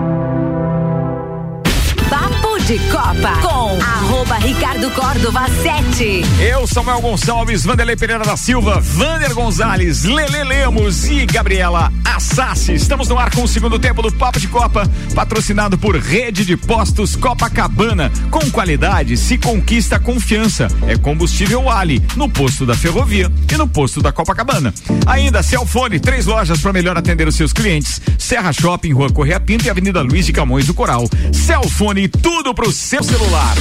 De Copa com arroba Ricardo Córdova 7. Eu, Samuel Gonçalves, Vanderlei Pereira da Silva, Vander Gonzalez, Lele Lemos e Gabriela Assassi. Estamos no ar com o segundo tempo do Papo de Copa, patrocinado por Rede de Postos Copacabana. Com qualidade se conquista confiança. É combustível Ali, no posto da Ferrovia e no posto da Copacabana. Ainda Celfone, três lojas para melhor atender os seus clientes. Serra Shopping, Rua Correia Pinto e Avenida Luiz de Camões do Coral. Celfone, tudo pro seu celular.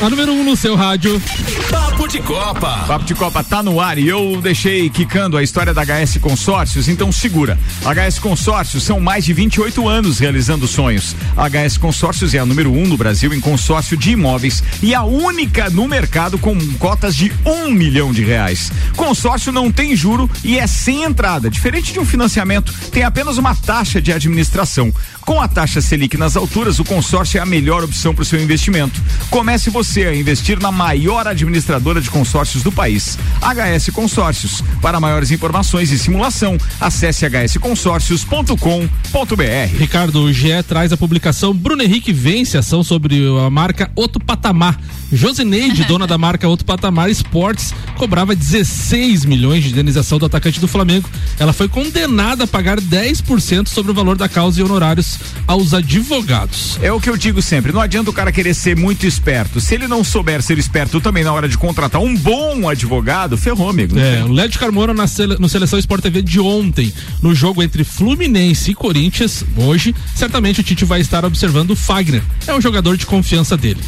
A número 1 um no seu rádio. Papo de Copa. Papo de Copa tá no ar e eu deixei quicando a história da HS Consórcios, então segura. HS Consórcios são mais de 28 anos realizando sonhos. A HS Consórcios é a número 1 um no Brasil em consórcio de imóveis e a única no mercado com cotas de um milhão de reais. Consórcio não tem juro e é sem entrada. Diferente de um financiamento, tem apenas uma taxa de administração. Com a taxa Selic nas alturas, o consórcio é a melhor opção para o seu investimento. Comece você a investir na maior administradora de consórcios do país, HS Consórcios. Para maiores informações e simulação, acesse hsconsórcios.com.br. Ricardo, o GE traz a publicação Bruno Henrique vence ação sobre a marca Outro Patamar. Josineide, dona da marca Outro Patamar Esportes, cobrava 16 milhões de indenização do atacante do Flamengo. Ela foi condenada a pagar 10% sobre o valor da causa e honorários aos advogados. É o que eu digo sempre, não adianta o cara querer ser muito esperto. Se ele não souber ser esperto também na hora de contratar um bom advogado, ferrou, amigo. É, o Lédio Carmona na sele, no Seleção Sport TV de ontem, no jogo entre Fluminense e Corinthians, hoje, certamente o Tite vai estar observando o Fagner. É um jogador de confiança dele.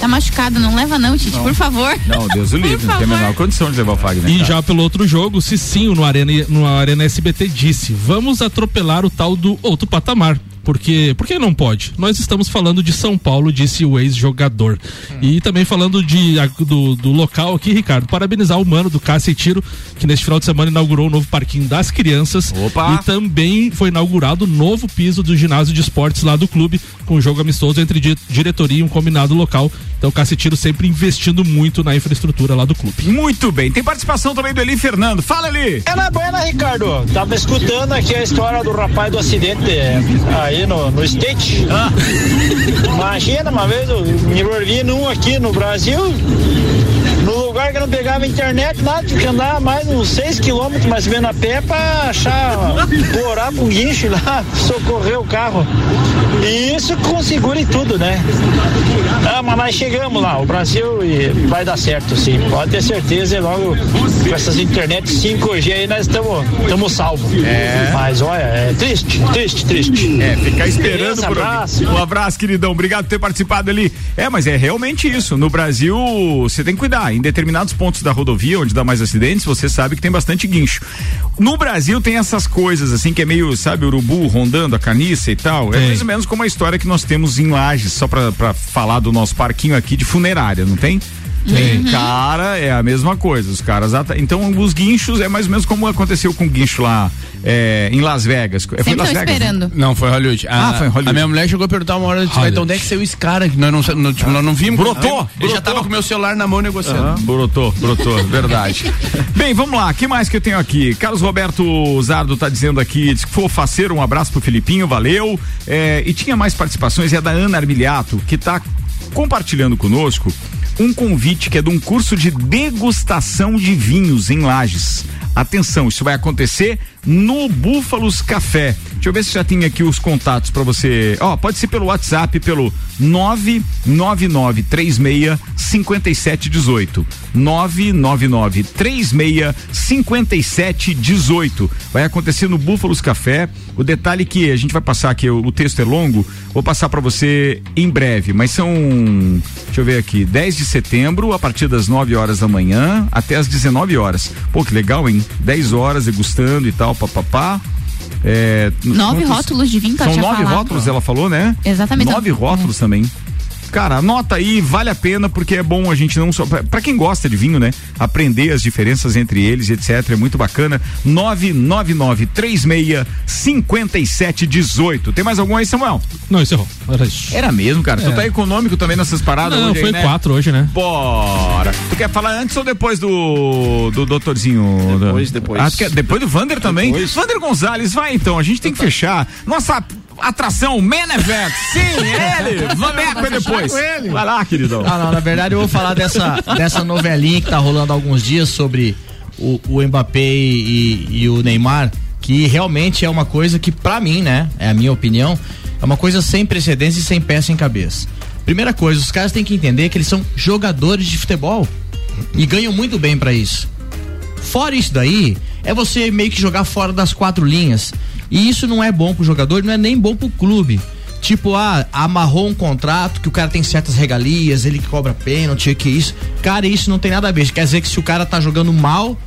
Tá machucado, não leva não, Tite, Não. por favor. Não, Deus o livre, não tem a menor condição de levar o Fagner. E cara. já pelo outro jogo, o Cicinho no Arena, no Arena SBT disse: vamos atropelar o tal do outro patamar. Porque, porque não pode? Nós estamos falando de São Paulo, disse o ex-jogador. E também falando de, do, do local aqui, Ricardo, parabenizar o mano do Cássio e Tiro, que neste final de semana inaugurou o novo parquinho das crianças. Opa! E também foi inaugurado o novo piso do ginásio de esportes lá do clube, com um jogo amistoso entre di- diretoria e um combinado local. Então o Cássio e Tiro sempre investindo muito na infraestrutura lá do clube. Muito bem. Tem participação também do Eli Fernando. Fala, Eli. É na buena, Ricardo. Tava escutando aqui a história do rapaz do acidente é, aí no, no state. Imagina, uma vez eu me envolvi num aqui no Brasil, no lugar que não pegava internet, nada, tinha que andar mais uns 6 quilômetros mais ou menos a pé pra achar, plorar pra um guincho lá, socorrer o carro. E isso com seguro e tudo, né? Ah, mas nós chegamos lá, o Brasil e vai dar certo, sim. Pode ter certeza, e logo com essas internet 5G aí nós estamos salvos. É. Mas olha, é triste, triste, triste. É, ficar esperando Beleza, por abraço. Um abraço, queridão. Obrigado por ter participado ali. É, mas é realmente isso. No Brasil, você tem que cuidar. Em determinados pontos da rodovia, onde dá mais acidentes, você sabe que tem bastante guincho. No Brasil tem essas coisas, assim, que é meio, sabe, urubu rondando a caniça e tal. É mais ou menos como a história que nós temos em Lages, só pra, pra falar do nosso parquinho aqui de funerária, não tem? Tem. Cara, é a mesma coisa. Os caras. Então, os guinchos é mais ou menos como aconteceu com o guincho lá é, em Las Vegas. Foi Sempre Las tô Vegas, né? esperando. Não, foi Hollywood. A, Ah, foi em Hollywood. A minha mulher chegou a perguntar uma hora, disse, "Vai, então onde é que saiu esse cara? Que nós não, não, tipo, nós não vimos. Brotou, Ele já tava com o meu celular na mão negociando. Aham, brotou, brotou, verdade. Bem, vamos lá, que mais que eu tenho aqui? Carlos Roberto Zardo tá dizendo aqui, diz que foi faceiro, um abraço pro Filipinho, valeu. É, e tinha mais participações, é da Ana Armiliato, que tá compartilhando conosco um convite que é de um curso de degustação de vinhos em Lages. Atenção, isso vai acontecer no Búfalos Café. Deixa eu ver se já tem aqui os contatos para você. Ó, pode ser pelo WhatsApp, pelo 99936 5718. 99936 5718. Vai acontecer no Búfalos Café. O detalhe que a gente vai passar aqui, o, o texto é longo, vou passar para você em breve, mas são, deixa eu ver aqui, 10 de setembro, a partir das 9 horas da manhã até as 19 horas. Pô, que legal, hein? 10 horas degustando e tal, papapá. É, Nove quantos- rótulos de vinho São nove falado. rótulos, ela falou, né? Exatamente. Nove rótulos também. Cara, anota aí, vale a pena porque é bom a gente não só pra pra quem gosta de vinho, né? Aprender as diferenças entre eles, etc, é muito bacana. 99936 5718. Tem mais algum aí, Samuel? Não, encerrou. Era isso. Era mesmo, cara. Tu É. tá econômico também nessas paradas Não, hoje aí, foi né? quatro hoje, né? Bora. Tu quer falar antes ou depois do do doutorzinho? Depois, Da- depois. Ah, tu quer- depois do Vander também? Vander Gonzalez, vai então, a gente tem que fechar. Nossa atração, Man Event. Sim, ele. Vameco é depois. Vai lá, queridão. Ah, não, na verdade eu vou falar dessa, dessa novelinha que tá rolando há alguns dias sobre o, o Mbappé e, e o Neymar, que realmente é uma coisa que, pra mim, né, é a minha opinião, é uma coisa sem precedentes e sem peça em cabeça. Primeira coisa, os caras têm que entender que eles são jogadores de futebol e ganham muito bem pra isso. Fora isso daí, é você meio que jogar fora das quatro linhas. E isso não é bom pro jogador, não é nem bom pro clube. Tipo, ah, amarrou um contrato que o cara tem certas regalias, ele que cobra pênalti, que isso. Cara, isso não tem nada a ver. Quer dizer que se o cara tá jogando mal,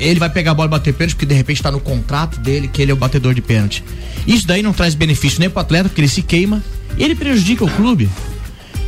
ele vai pegar a bola e bater pênalti, porque de repente tá no contrato dele que ele é o batedor de pênalti. Isso daí não traz benefício nem pro atleta, porque ele se queima, e ele prejudica o clube.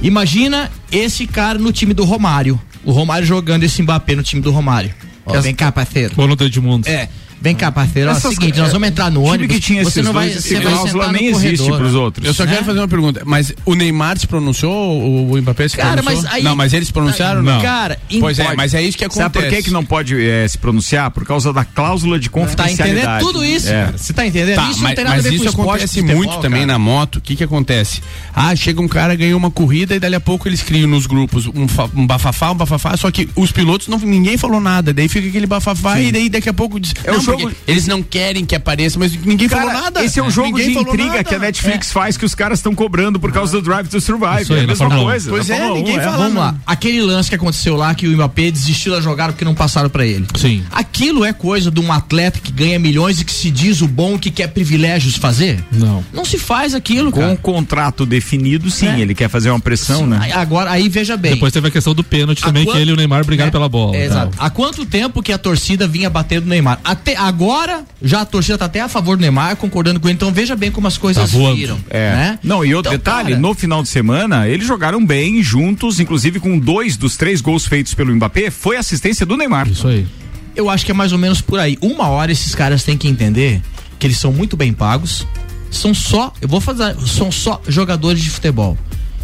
Imagina esse cara no time do Romário. O Romário jogando esse Mbappé no time do Romário. Ó, vem cá, parceiro. Boa noite, Edmundo. É. Vem cá, parceiro. Ó, Essas- seguinte, nós vamos entrar no time ônibus. que tinha você não vai, dois, você vai sentar nem existe corredor. pros outros. Eu só Né? quero fazer uma pergunta, mas o Neymar se pronunciou, o, o Mbappé se Cara, pronunciou? mas aí- Não, mas eles se pronunciaram? Não. Cara, Pois é, mas é isso que acontece. Sabe por que, que não pode eh, se pronunciar? Por causa da cláusula de Tá confidencialidade. entendendo tudo isso, É. cara. Você tá entendendo? Tá, isso mas, não tem nada mas a ver isso com esporte, acontece futebol, muito também cara. na moto. O que que acontece? Ah, chega um cara, ganhou uma corrida e dali a pouco eles criam nos grupos um, um bafafá, um bafafá, só que os pilotos, não, ninguém falou nada. Daí fica aquele bafafá e daí daqui a pouco diz, É o não, jogo- Eles não querem que apareça, mas ninguém Cara, falou nada. Esse é um jogo Ninguém de intriga nada. que a Netflix faz que os caras estão cobrando por causa do Drive to Survive. Isso aí, é a mesma Fórmula coisa. Pois é, ninguém fala Vamos lá. Aquele lance que aconteceu lá que o Mbappé desistiu da jogada porque não passaram pra ele. Sim. Aquilo é coisa de um atleta que ganha milhões e que se diz o bom que quer privilégios fazer? Não. Não se faz aquilo, Com cara. um contrato definido, sim. É. Ele quer fazer uma pressão, né? Aí- Agora, aí veja bem. Depois teve a questão do pênalti Há também, que ele e o Neymar brigaram É, pela bola. é, exato. Há quanto tempo que a torcida vinha batendo no Neymar? Até, agora já a torcida tá até a favor do Neymar, concordando com ele. Então veja bem como as coisas Tá viram. É. Né? Não, e outro Então, detalhe, cara, no final de semana, eles jogaram bem juntos, inclusive com dois dos três gols feitos pelo Mbappé, foi assistência do Neymar. Isso aí. Eu acho que é mais ou menos por aí. Uma hora esses caras têm que entender que eles são muito bem pagos. São só, eu vou fazer, são só jogadores de futebol.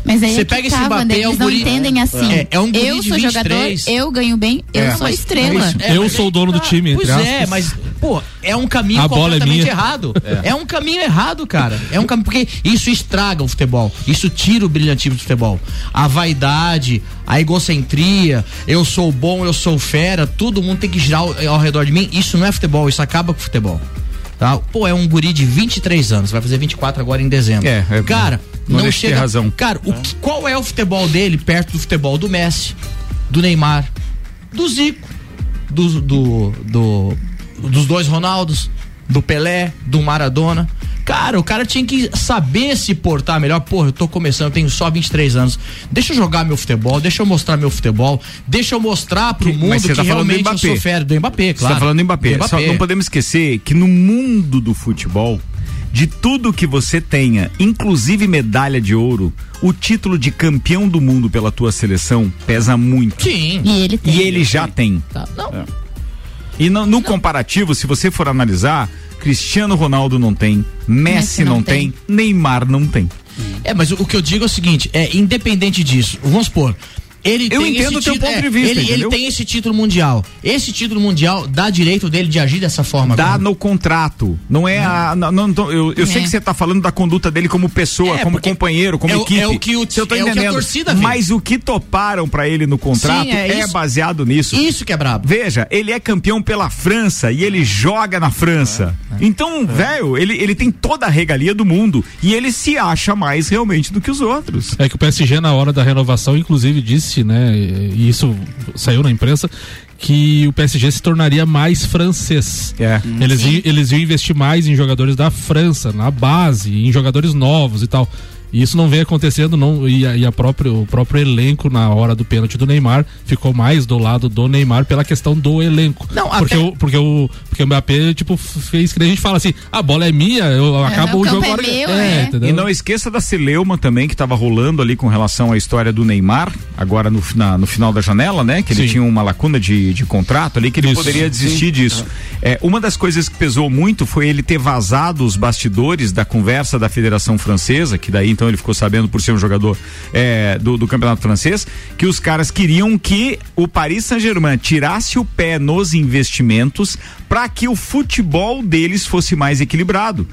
Mas aí Você é pega esse tá, Mbappé, é um eles não guri- entendem assim. É, é um guri eu de sou jogador, 23. eu ganho bem, eu É. sou Mas- estrela. é, eu mas sou o dono do tá. time, Pois aspas. é, mas, pô, é um caminho A é completamente errado. É. um caminho errado, cara. É um caminho, porque isso estraga o futebol. Isso tira o brilhantismo do futebol. A vaidade, a egocentria, eu sou bom, eu sou fera, todo mundo tem que girar ao, ao redor de mim. Isso não é futebol, isso acaba com o futebol. Tá? Pô, é um guri de 23 anos, vai fazer 24 agora em dezembro. É, é- cara, não não, chega. razão. Cara, o que- qual é o futebol dele perto do futebol do Messi, do Neymar, do Zico, do, do, do- dos dois Ronaldos, do Pelé, do Maradona. Cara, o cara tinha que saber se portar melhor. Porra, eu tô começando, eu tenho só 23 anos. Deixa eu jogar meu futebol, deixa eu mostrar meu futebol, deixa eu mostrar pro mundo Mas você que tá realmente eu Mbappé. sou fera. Do Mbappé, Você claro. tá falando do Mbappé. Do Só não podemos esquecer que no mundo do futebol, de tudo que você tenha, inclusive medalha de ouro, o título de campeão do mundo pela tua seleção pesa muito. Sim. E ele tem. E ele já tem. Tá, não. É. E no, no comparativo, se você for analisar, Cristiano Ronaldo não tem, Messi, Messi não, não tem, Neymar não tem. É, mas o, o que eu digo é o seguinte, é independente disso, vamos supor, ele Eu tem entendo esse o teu título- ponto é, de vista, ele, ele tem esse título mundial. Esse título mundial dá direito dele de agir dessa forma. Dá agora. no contrato. Não é a. Não, não, não, eu eu sei É. que você tá falando da conduta dele como pessoa, É, como companheiro, como é o- equipe. é o que o- eu tô é o que a torcida vê. Mas o que toparam pra ele no contrato Sim, é, é isso. baseado nisso. Isso que é brabo. Veja, ele é campeão pela França e ele joga na França. É, Então, velho, ele, ele tem toda a regalia do mundo e ele se acha mais realmente do que os outros. É que o PSG, na hora da renovação, inclusive disse, né, e isso saiu na imprensa, que o PSG se tornaria mais francês. É. Eles, iam, eles iam investir mais em jogadores da França, na base, em jogadores novos e tal. E isso não vem acontecendo, não, e, a, e a próprio, o próprio elenco, na hora do pênalti do Neymar, ficou mais do lado do Neymar pela questão do elenco. Não, porque, até- o, porque, o, porque o Mbappé, tipo, fez que a gente fala assim, a bola é minha, eu acabo o jogo é agora. meu, é. entendeu? E não esqueça da Celeuma também, que estava rolando ali com relação à história do Neymar, agora no, na- no final da janela, né? Que ele Sim. tinha uma lacuna de, de contrato ali, que ele Isso. poderia desistir Sim. disso. É, uma das coisas que pesou muito foi ele ter vazado os bastidores da conversa da Federação Francesa, que daí então ele ficou sabendo por ser um jogador é, do, do Campeonato Francês, que os caras queriam que o Paris Saint-Germain tirasse o pé nos investimentos para que o futebol deles fosse mais equilibrado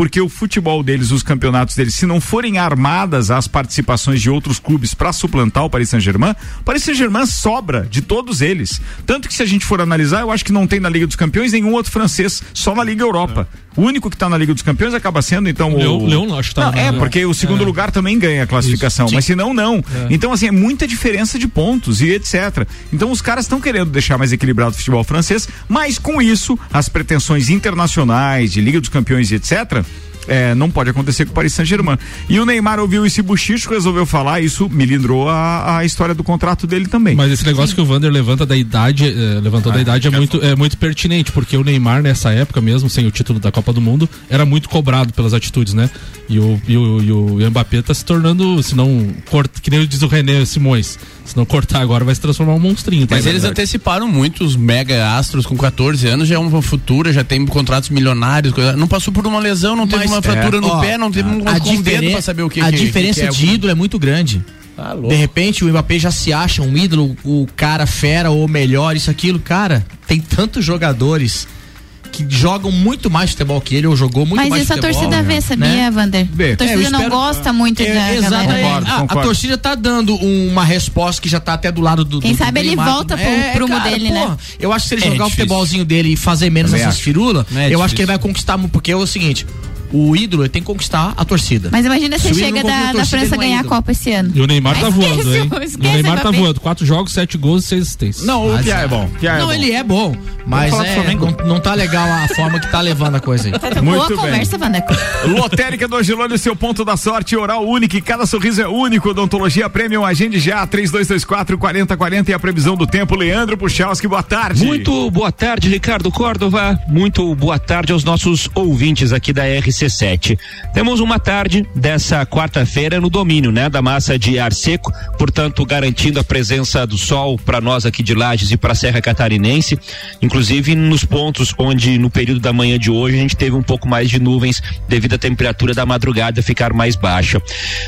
porque o futebol deles, os campeonatos deles, se não forem armadas as participações de outros clubes para suplantar o Paris Saint-Germain, o Paris Saint-Germain sobra de todos eles. Tanto que se a gente for analisar, eu acho que não tem na Liga dos Campeões nenhum outro francês, só na Liga Europa. O único que está na Liga dos Campeões acaba sendo então Leão- o Leão, acho que tá Não, é, porque o segundo É. lugar também ganha a classificação, mas se não não. É. Então assim, é muita diferença de pontos e etc. Então os caras estão querendo deixar mais equilibrado o futebol francês, mas com isso, as pretensões internacionais de Liga dos Campeões e etc. é, não pode acontecer com o Paris Saint-Germain. E o Neymar ouviu esse buchicho, resolveu falar, isso me lindrou a, a história do contrato dele também. Mas esse negócio que o Vander levanta da idade, eh, levantou Ah, da idade é muito, é muito pertinente, porque o Neymar nessa época mesmo, sem o título da Copa do Mundo, era muito cobrado pelas atitudes, né? E o, e o, e o Mbappé tá se tornando, se não, corta, que nem diz o René Simões, se não cortar agora vai se transformar em um monstrinho. tá? Mas eles anteciparam muito os mega astros com 14 anos, já é uma futura, já tem contratos milionários, coisa- não passou por uma lesão, não teve uma fratura é, no ó, pé, não teve um dedo pra saber o que A que- diferença que é. de ídolo é muito grande. Louco. de repente o Mbappé já se acha um ídolo, o cara fera ou melhor, isso aquilo. Cara, tem tantos jogadores que jogam muito mais futebol que ele, ou jogou muito Mas mais isso a futebol. torcida vê, sabia, Wander? Vê. A torcida É, não gosta muito É, da exatamente. galera. A- a, torcida tá dando uma resposta que já tá até do lado do. Quem do- do sabe ele Neymar. volta pro É, prumo cara, dele, pô, né? Eu acho que se ele É jogar o futebolzinho dele e fazer menos essas acho. firulas, é eu acho difícil. que ele vai conquistar muito, porque é o seguinte. O ídolo ele tem que conquistar a torcida. Mas imagina se ídolo chega da, da França é ganhar a. Copa esse ano. E o Neymar tá Esquece, voando, hein? esquece, o Neymar tá voando. Quatro jogos, sete gols e seis assistências. Não, o Mas Piá é bom. Piá é não, bom. ele é bom, mas é, não, não tá legal a forma que tá levando a coisa aí. Boa Muito bem. conversa, Vandeco. Lotérica do Angelone, seu ponto da sorte, oral único, e cada sorriso é único. Odontologia Premium, agende já, 3224 4040 e a previsão do tempo. Leandro Puchalski, boa tarde. Muito boa tarde, Ricardo Córdova. Muito boa tarde aos nossos ouvintes aqui da RC7. Temos uma tarde dessa quarta-feira no domínio, né, da massa de ar seco, portanto, garantindo a presença do sol para nós aqui de Lages e para a Serra Catarinense, inclusive nos pontos onde no período da manhã de hoje a gente teve um pouco mais de nuvens devido à temperatura da madrugada ficar mais baixa.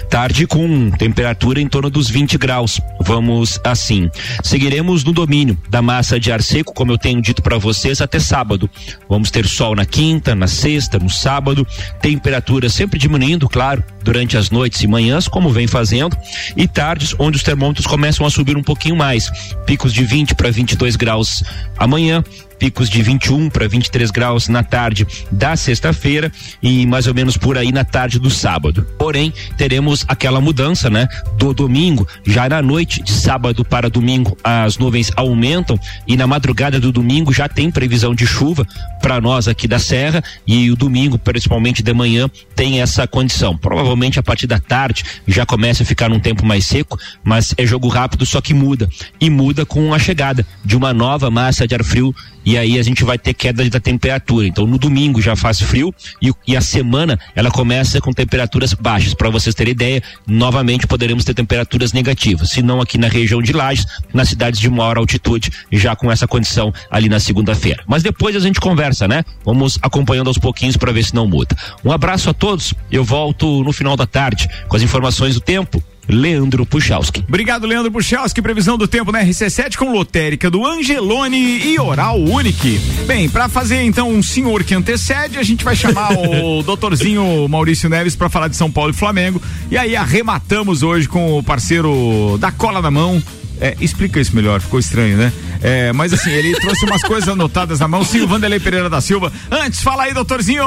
Tarde com temperatura em torno dos 20 graus. Vamos assim. Seguiremos no domínio da massa de ar seco, como eu tenho dito para vocês, até sábado. Vamos ter sol na quinta, na sexta, no sábado, temperatura sempre diminuindo, claro, durante as noites e manhãs, como vem fazendo, e tardes onde os termômetros começam a subir um pouquinho mais. Picos de 20 para 22 graus amanhã, picos de 21 para 23 graus na tarde da sexta-feira e mais ou menos por aí na tarde do sábado. Porém, teremos aquela mudança, né? Do domingo, já na noite de sábado para domingo, as nuvens aumentam e na madrugada do domingo já tem previsão de chuva para nós aqui da Serra e o domingo, principalmente de manhã, tem essa condição. Provavelmente a partir da tarde já começa a ficar num tempo mais seco, mas é jogo rápido, só que muda. E muda com a chegada de uma nova massa de ar frio e aí a gente vai ter queda da temperatura. Então no domingo já faz frio e, e a semana ela começa com temperaturas baixas. Para vocês terem ideia, novamente poderemos ter temperaturas negativas. Se não aqui na região de Lages, nas cidades de maior altitude, já com essa condição ali na segunda-feira. Mas depois a gente conversa, né? Vamos acompanhando aos pouquinhos para ver se não muda. Um abraço a todos. Eu volto no final da tarde com as informações do tempo. Leandro Puchalski. Obrigado, Leandro Puchalski. Previsão do tempo na RC7 com lotérica do Angelone e Oral Unique. Bem, para fazer então um senhor que antecede, a gente vai chamar o doutorzinho Maurício Neves para falar de São Paulo e Flamengo. E aí arrematamos hoje com o parceiro da cola na mão. É, explica isso melhor, ficou estranho, né? É, mas assim, ele trouxe umas coisas anotadas na mão. Sim, o Vanderlei Pereira da Silva. Antes, fala aí, doutorzinho.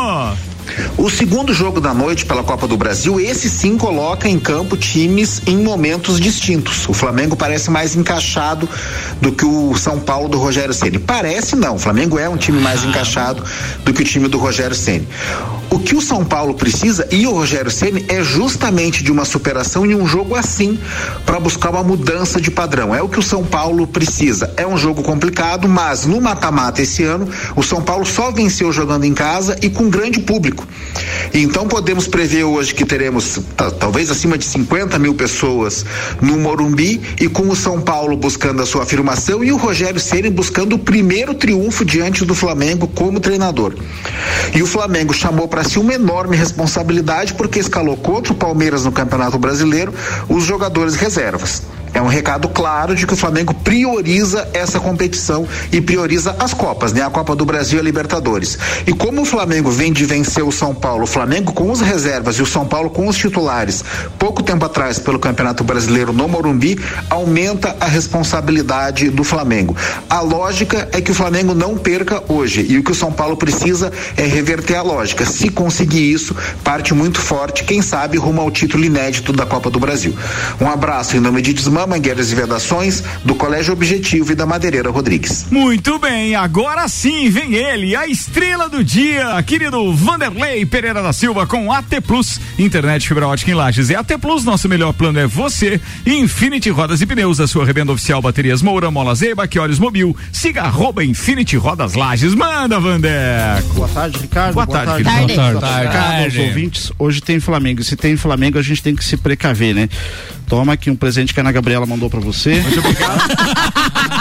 O segundo jogo da noite pela Copa do Brasil, esse sim coloca em campo times em momentos distintos. O Flamengo parece mais encaixado do que o São Paulo do Rogério Ceni. Parece não, o Flamengo é um time mais encaixado do que o time do Rogério Ceni. O que o São Paulo precisa e o Rogério Ceni é justamente de uma superação em um jogo assim para buscar uma mudança de padrão. É o que o São Paulo precisa. É um jogo complicado, mas no mata-mata esse ano o São Paulo só venceu jogando em casa e com grande público. Então podemos prever hoje que teremos ta- talvez acima de 50 mil pessoas no Morumbi e com o São Paulo buscando a sua afirmação e o Rogério Ceni buscando o primeiro triunfo diante do Flamengo como treinador. E o Flamengo chamou para si uma enorme responsabilidade porque escalou contra o Palmeiras no Campeonato Brasileiro os jogadores reservas. É um recado claro de que o Flamengo prioriza essa competição e prioriza as Copas, né? A Copa do Brasil e a Libertadores. E como o Flamengo vem de vencer o São Paulo, o Flamengo com os reservas e o São Paulo com os titulares, pouco tempo atrás pelo Campeonato Brasileiro no Morumbi, aumenta a responsabilidade do Flamengo. A lógica é que o Flamengo não perca hoje e o que o São Paulo precisa é reverter a lógica. Se conseguir isso, parte muito forte, quem sabe rumo ao título inédito da Copa do Brasil. Um abraço em nome de Desmã, Mangueiras e Vedações, do Colégio Objetivo e da Madeireira Rodrigues. Muito bem, agora sim vem ele, a estrela do dia, querido Vanderlei Pereira da Silva com AT Plus, internet fibra ótica em Lages. É AT Plus, nosso melhor plano é você. Infinity Rodas e Pneus, a sua revenda oficial baterias Moura, Mola Zeiba, que olhos mobil, siga arroba Infinity Rodas Lages. Manda, Vandeco. Boa tarde, Ricardo. Boa, tarde, tarde. querido. Boa Boa tarde. Ricardo, aos ouvintes. Hoje tem Flamengo. Se tem Flamengo, a gente tem que se precaver, né? Toma aqui um presente que a Ana Gabriela mandou pra você. Muito obrigado.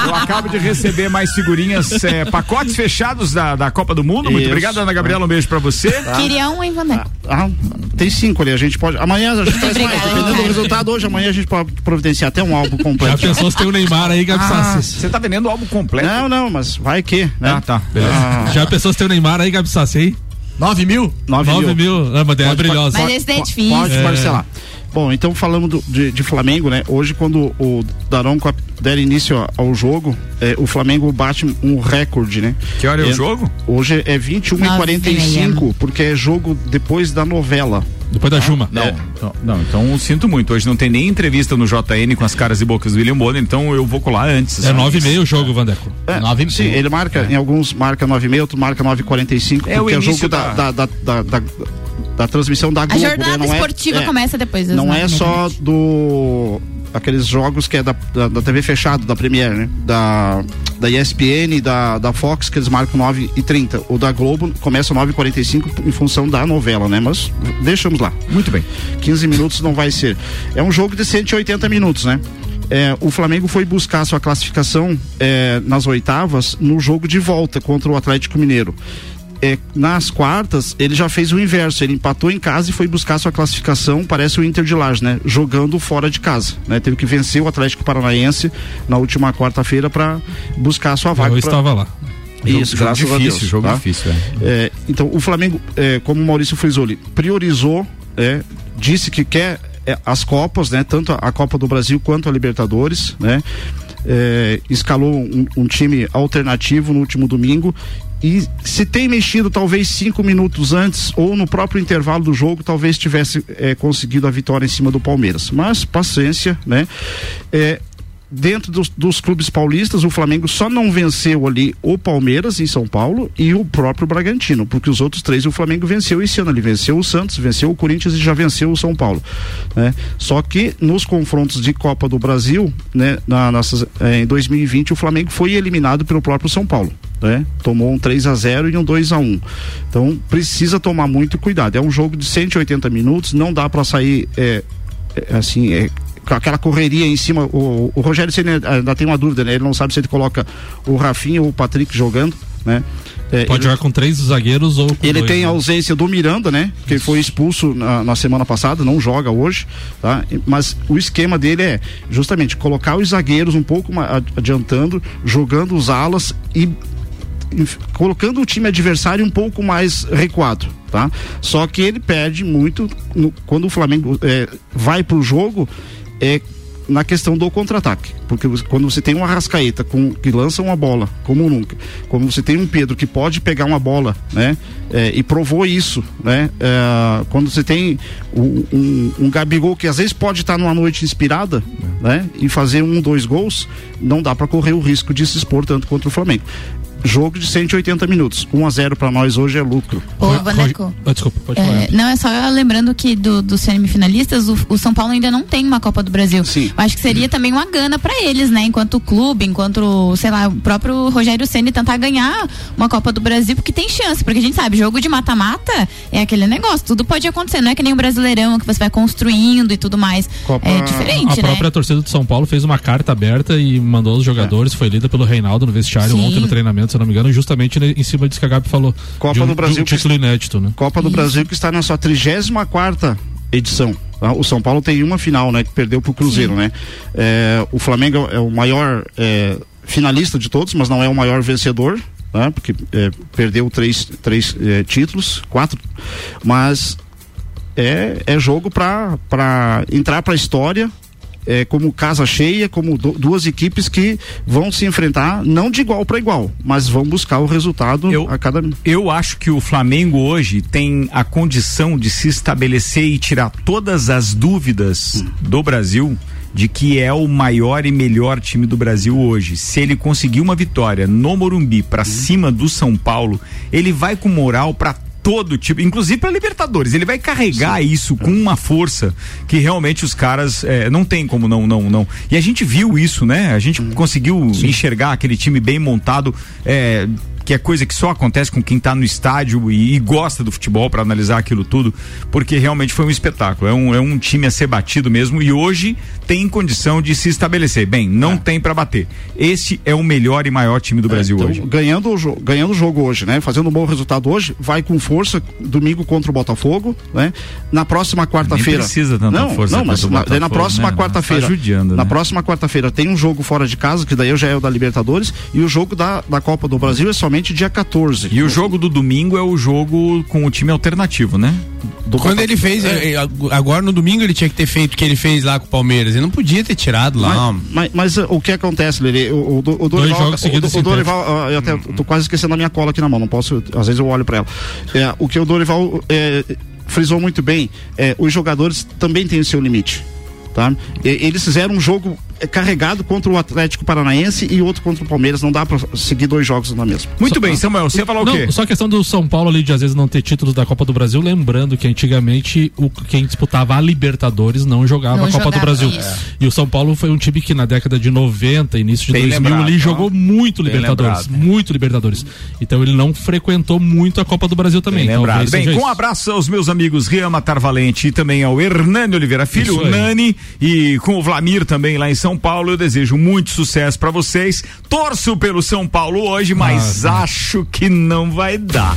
Eu acabo de receber mais figurinhas, é, pacotes fechados da, da Copa do Mundo. Muito Isso. obrigado, Ana Gabriela. Um beijo pra você. Queria um, hein, Vandeco? Ah, tem cinco ali, a gente pode. Amanhã a gente traz mais, dependendo do resultado, hoje, amanhã a gente pode providenciar até um álbum completo. Já pensou se tem o Neymar aí, Gabi Ah? Você tá vendendo o álbum completo? Não, não, mas vai que, né? Ah, tá. Beleza. Ah, Já pensou se tem o Neymar aí, Gabi Sassi aí? 9 mil? 9 mil. 9 mil. Ah, mas daí é brilhosa. Mas esse daí é difícil. Pode É. parcelar. Bom, então falando do- de, de Flamengo, né? Hoje, quando o Daronco der início ao jogo, é, o Flamengo bate um recorde, né? Que hora é o jogo? Hoje é 21 e Nove 45 porque é jogo depois da novela. Depois da Juma. Não, então- não, então sinto muito. Hoje não tem nem entrevista no JN com as caras e bocas do William Bonner, então eu vou colar antes. É 9 e meio o jogo, Vandeco. É, Nove e sim, ele marca, em alguns marca 9,5, outro marca 9,45, É o porque é o início jogo da, da- da, da, da, da- da transmissão da A Globo. jornada né? Não é- esportiva é, começa depois Não nove é e meia só do aqueles jogos que é da, da, da TV fechada, da Premiere, né? Da, da ESPN, da, da Fox, que eles marcam 9 e 30. O da Globo começa 9 e 45 em função da novela, né? Mas deixamos lá. Muito bem. 15 minutos não vai ser. É um jogo de 180 minutos, né? É, o Flamengo foi buscar sua classificação é, nas oitavas no jogo de volta contra o Atlético Mineiro. É, nas quartas, ele já fez o inverso. Ele empatou em casa e foi buscar sua classificação. Parece o Inter de Laje, né? Jogando fora de casa. Né? Teve que vencer o Atlético Paranaense na última quarta-feira para buscar sua vaga. Eu pra- estava lá. Isso, jogo graças difícil, a Deus. jogo tá? difícil, é. É, então, o Flamengo, é, como o Maurício Frisoli, priorizou, é, disse que quer é, as Copas, né? Tanto a, a Copa do Brasil quanto a Libertadores, né? É, escalou um, um time alternativo no último domingo e se tem mexido talvez cinco minutos antes ou no próprio intervalo do jogo, talvez tivesse é, conseguido a vitória em cima do Palmeiras. Mas paciência, né? É, dentro dos, dos clubes paulistas, o Flamengo só não venceu ali o Palmeiras em São Paulo e o próprio Bragantino, porque os outros três o Flamengo venceu esse ano. Ele venceu o Santos, venceu o Corinthians e já venceu o São Paulo. Né? Só que nos confrontos de Copa do Brasil, né, na, nossas, eh, em 2020, o Flamengo foi eliminado pelo próprio São Paulo. Né? Tomou um 3 a 0 e um 2 a 1 Então precisa tomar muito cuidado. É um jogo de 180 minutos, não dá para sair é, é, assim, é, aquela correria em cima. O, o Rogério Ceni ainda tem uma dúvida, né? Ele não sabe se ele coloca o Rafinha ou o Patrick jogando, né? É, Pode ele, jogar com três zagueiros ou com ele dois, tem a né? ausência do Miranda, né? Que foi expulso na, na semana passada, não joga hoje, tá? Mas o esquema dele é justamente colocar os zagueiros um pouco adiantando, jogando os alas e colocando o time adversário um pouco mais recuado, tá? Só que ele perde muito no- quando o Flamengo é, vai pro jogo é na questão do contra-ataque, porque quando você tem um Arrascaeta com, que lança uma bola como nunca, quando você tem um Pedro que pode pegar uma bola, né, é, e provou isso, né, é, quando você tem um, um, um Gabigol que às vezes pode estar numa noite inspirada, né, e fazer um, dois gols, não dá para correr o risco de se expor tanto contra o Flamengo. Jogo de 180 minutos, 1 a 0 para nós hoje é lucro. Ô, Vaneco. Ah, desculpa, pode É, falar. não, é só lembrando que do- dos semifinalistas, o, o São Paulo ainda não tem uma Copa do Brasil. Sim. Eu acho que seria também uma gana pra eles, né? Enquanto clube, enquanto, sei lá, o próprio Rogério Ceni tentar ganhar uma Copa do Brasil, porque tem chance. Porque a gente sabe, jogo de mata-mata é aquele negócio, tudo pode acontecer. Não é que nem o Brasileirão, que você vai construindo e tudo mais. Copa- É diferente, A né? própria torcida de São Paulo fez uma carta aberta e mandou os jogadores, foi lida pelo Reinaldo no vestiário Sim. ontem no treinamento, se não me engano, justamente em cima disso que a Gabi falou. Copa um, do Brasil um que- título inédito, né? Copa do Brasil que está na sua 34 edição. tá? O São Paulo tem uma final, né? Que perdeu pro Cruzeiro, né? É, o Flamengo é o maior é, finalista de todos, mas não é o maior vencedor, tá? Porque é, perdeu três, três é, títulos, quatro. Mas é, é jogo para entrar para a história. É, como casa cheia, como du- duas equipes que vão se enfrentar não de igual para igual, mas vão buscar o resultado a cada Eu acho que o Flamengo hoje tem a condição de se estabelecer e tirar todas as dúvidas do Brasil de que é o maior e melhor time do Brasil hoje. Se ele conseguir uma vitória no Morumbi para cima do São Paulo, ele vai com moral para todo tipo, inclusive para Libertadores. Ele vai carregar isso com uma força que realmente os caras eh, não tem como não não não. E a gente viu isso, né? A gente conseguiu enxergar aquele time bem montado. eh, que é coisa que só acontece com quem está no estádio e, e gosta do futebol para analisar aquilo tudo, porque realmente foi um espetáculo. É um, é um time a ser batido mesmo e hoje tem condição de se estabelecer. Bem, não tem para bater. Esse é o melhor e maior time do Brasil Então, hoje. ganhando o, jo- ganhando o jogo hoje, né? Fazendo um bom resultado hoje, vai com força domingo contra o Botafogo, né? Na próxima quarta-feira. precisa tanta não, força Não, mas na, Botafogo, na próxima né? quarta-feira. Tá judiando, na né? próxima quarta-feira tem um jogo fora de casa, que daí já é o da Libertadores, e o jogo da, da Copa do Brasil é somente dia 14. E o jogo do domingo é o jogo com o time alternativo, né? Quando ele fez, é, é, agora no domingo ele tinha que ter feito o que ele fez lá com o Palmeiras. Ele não podia ter tirado lá. Mas, mas, mas, uh, o que acontece, Lele? O, o, o, Dorival, jogos seguidos o, o Dorival uh, eu até tô quase esquecendo a minha cola aqui na mão, não posso, às vezes eu olho para ela. É, o que o Dorival é, frisou muito bem, é, os jogadores também têm o seu limite. Tá? Eles fizeram um jogo carregado contra o Atlético Paranaense e outro contra o Palmeiras. Não dá para seguir dois jogos na mesma. Muito bem, Samuel, você falou o quê? Só a questão do São Paulo ali de às vezes não ter títulos da Copa do Brasil, lembrando que antigamente o, quem disputava a Libertadores não jogava Não a Copa jogava, do Brasil. isso. E o São Paulo foi um time que na década de 90, início de Bem 2000, lembrado, ali ó. jogou muito Bem Libertadores, lembrado. muito Libertadores. Então ele não frequentou muito a Copa do Brasil também. Bem lembrado. Talvez Bem, com um abraço aos meus amigos Rian Matar Valente e também ao Hernani Oliveira Filho. Nani, e com o Vlamir também lá em São Paulo. Eu desejo muito sucesso pra vocês. Torço pelo São Paulo hoje, mas acho que não vai dar.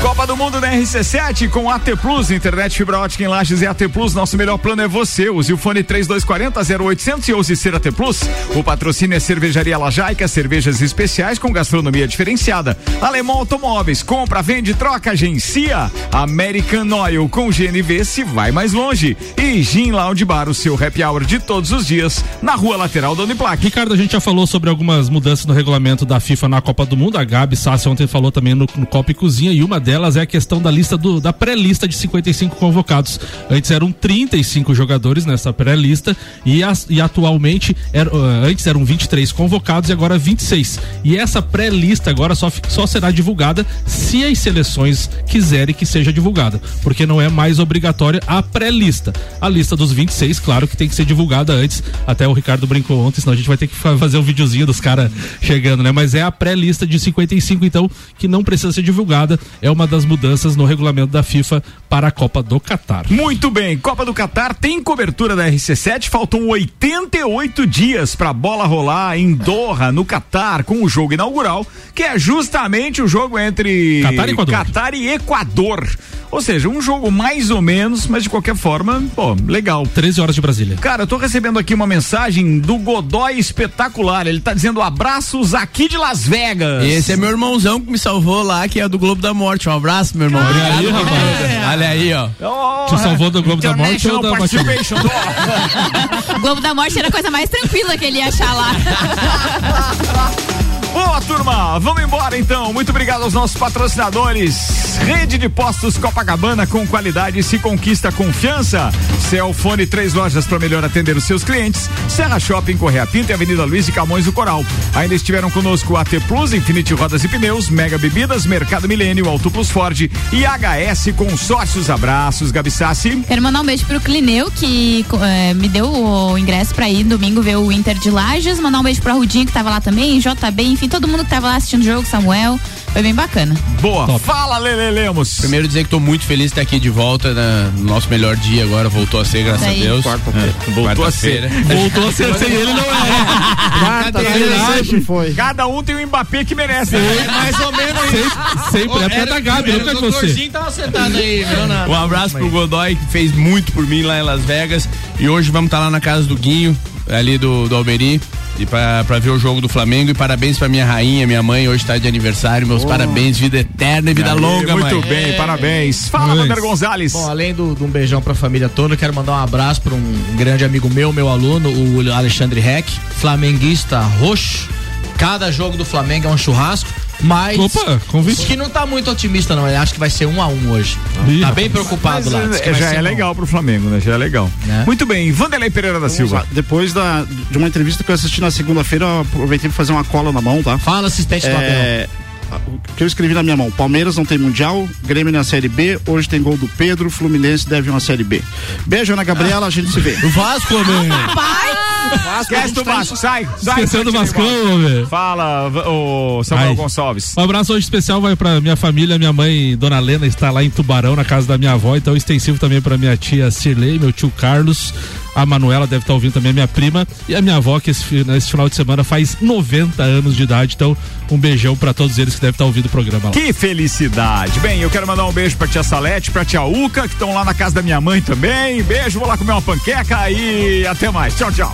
Copa do Mundo na RC7 com AT Plus, internet fibra ótica em Lages e AT Plus. Nosso melhor plano é você. Use o fone 3240 0800 e use ser AT Plus. O patrocínio é Cervejaria Lajaica, cervejas especiais com gastronomia diferenciada. Alemão Automóveis, compra, vende, troca, agencia. American Oil com GNV se vai mais longe. E Gin Lounge Bar, o seu happy hour de todos os dias na rua lateral da Uniplac. Ricardo, a gente já falou sobre algumas mudanças no regulamento da FIFA na Copa do Mundo. A Gabi Sassi ontem falou também no, no Copa e Cozinha e uma delas é a questão da lista do, da pré-lista de 55 convocados. Antes eram 35 jogadores nessa pré-lista e, e atualmente era- uh, antes eram 23 convocados e agora 26. E essa pré-lista agora só, só será divulgada se as seleções quiserem que seja divulgada, porque não é mais obrigatória a pré-lista. A lista dos 26, claro que tem que ser divulgada antes. Até o Ricardo brincou ontem, senão a gente vai ter que fa- fazer um videozinho dos caras chegando, né? Mas é a pré-lista de 55, então, que não precisa ser divulgada. É uma das mudanças no regulamento da FIFA para a Copa do Catar. Muito bem, Copa do Catar tem cobertura da RC7. Faltam 88 dias para a bola rolar em Doha, no Catar, com o jogo inaugural, que é justamente o jogo entre Catar e Equador. Catar e Equador. Ou seja, um jogo mais ou menos, mas de qualquer forma, pô, legal. 13 horas de Brasília. Cara, eu tô recebendo aqui uma mensagem do Godoy Espetacular. Ele tá dizendo abraços aqui de Las Vegas. Esse é meu irmãozão que me salvou lá, que é do Globo da Morte. Um abraço, meu irmão. Obrigado. aí, rapaz. Olha aí, ó. Tu salvou do Globo da Morte ou da? Participation. Globo da Morte era a coisa mais tranquila que ele ia achar lá. Boa, turma! Vamos embora então. Muito obrigado aos nossos patrocinadores. Rede de Postos Copacabana com qualidade se conquista confiança. Celfone, três lojas para melhor atender os seus clientes. Serra Shopping, Correia Pinto e Avenida Luiz de Camões do Coral. Ainda estiveram conosco AT Plus, Infinity Rodas e Pneus, Mega Bebidas, Mercado Milênio, Auto Plus Ford e HS Consórcios. Abraços, Gabi Sassi. Quero mandar um beijo pro Clineu, que eh, me deu o ingresso pra ir domingo ver o Inter de Lages. Mandar um beijo pro Rudinho, que tava lá também, JB, enfim, todo mundo que tava lá assistindo o jogo, Samuel. Foi bem bacana. Boa. Fala, Lele Lemos. Primeiro dizer que tô muito feliz de estar aqui de volta na- no nosso melhor dia agora. Voltou a ser, graças Daí. a Deus. Quarta-feira. É, Voltou a ser. Voltou a ser sem ele, não é. Quarta-feira sempre foi. Cada um tem um Mbappé que merece. né? mais ou menos Sempre, sempre. É da Gabi, nunca de você. tava sentado aí, viu? Um abraço pro Godoy, que fez muito por mim lá em Las Vegas. E hoje vamos estar lá na casa do Guinho, ali do, do Alberi. E pra, pra ver o jogo do Flamengo. E parabéns pra minha rainha, minha mãe, hoje tá de aniversário. Meus parabéns, vida eterna e vida Aí, longa, Muito mãe. bem, parabéns. Fala. Wander Gonzalez. Bom, além do- de um beijão pra família toda, quero mandar um abraço pra um grande amigo meu, meu aluno, o Alexandre Reck, flamenguista roxo. Cada jogo do Flamengo é um churrasco, mas. Opa, convite. Que não tá muito otimista, não. Ele acha que vai ser um a um hoje. Ih, tá rapaz. bem preocupado lá. é, já é um a um. legal pro Flamengo, né? Já é legal. Né? Muito bem, Vanderlei Pereira da Silva. Depois da, de uma entrevista que eu assisti na segunda-feira, eu aproveitei pra fazer uma cola na mão, tá? Fala, assistente. É, o que eu escrevi na minha mão, Palmeiras não tem Mundial, Grêmio na Série B, hoje tem gol do Pedro, Fluminense deve uma Série B. Beijo, Ana Gabriela, a gente se vê. O Vasco, meu. Esquece do Vasco, sai, sai. Esqueceu do sai, Vascão, velho. Fala, o Samuel Ai. Gonçalves. Um abraço hoje especial vai pra minha família, minha mãe, Dona Lena, está lá em Tubarão, na casa da minha avó, então extensivo também pra minha tia Cirlei, meu tio Carlos, a Manuela deve estar ouvindo também, minha prima, e a minha avó, que esse, fi- nesse final de semana faz 90 anos de idade, então um beijão pra todos eles que devem estar ouvindo o programa lá. Que felicidade. Bem, eu quero mandar um beijo pra tia Salete, pra tia Uca, que estão lá na casa da minha mãe também. Beijo, vou lá comer uma panqueca e até mais. Tchau, tchau.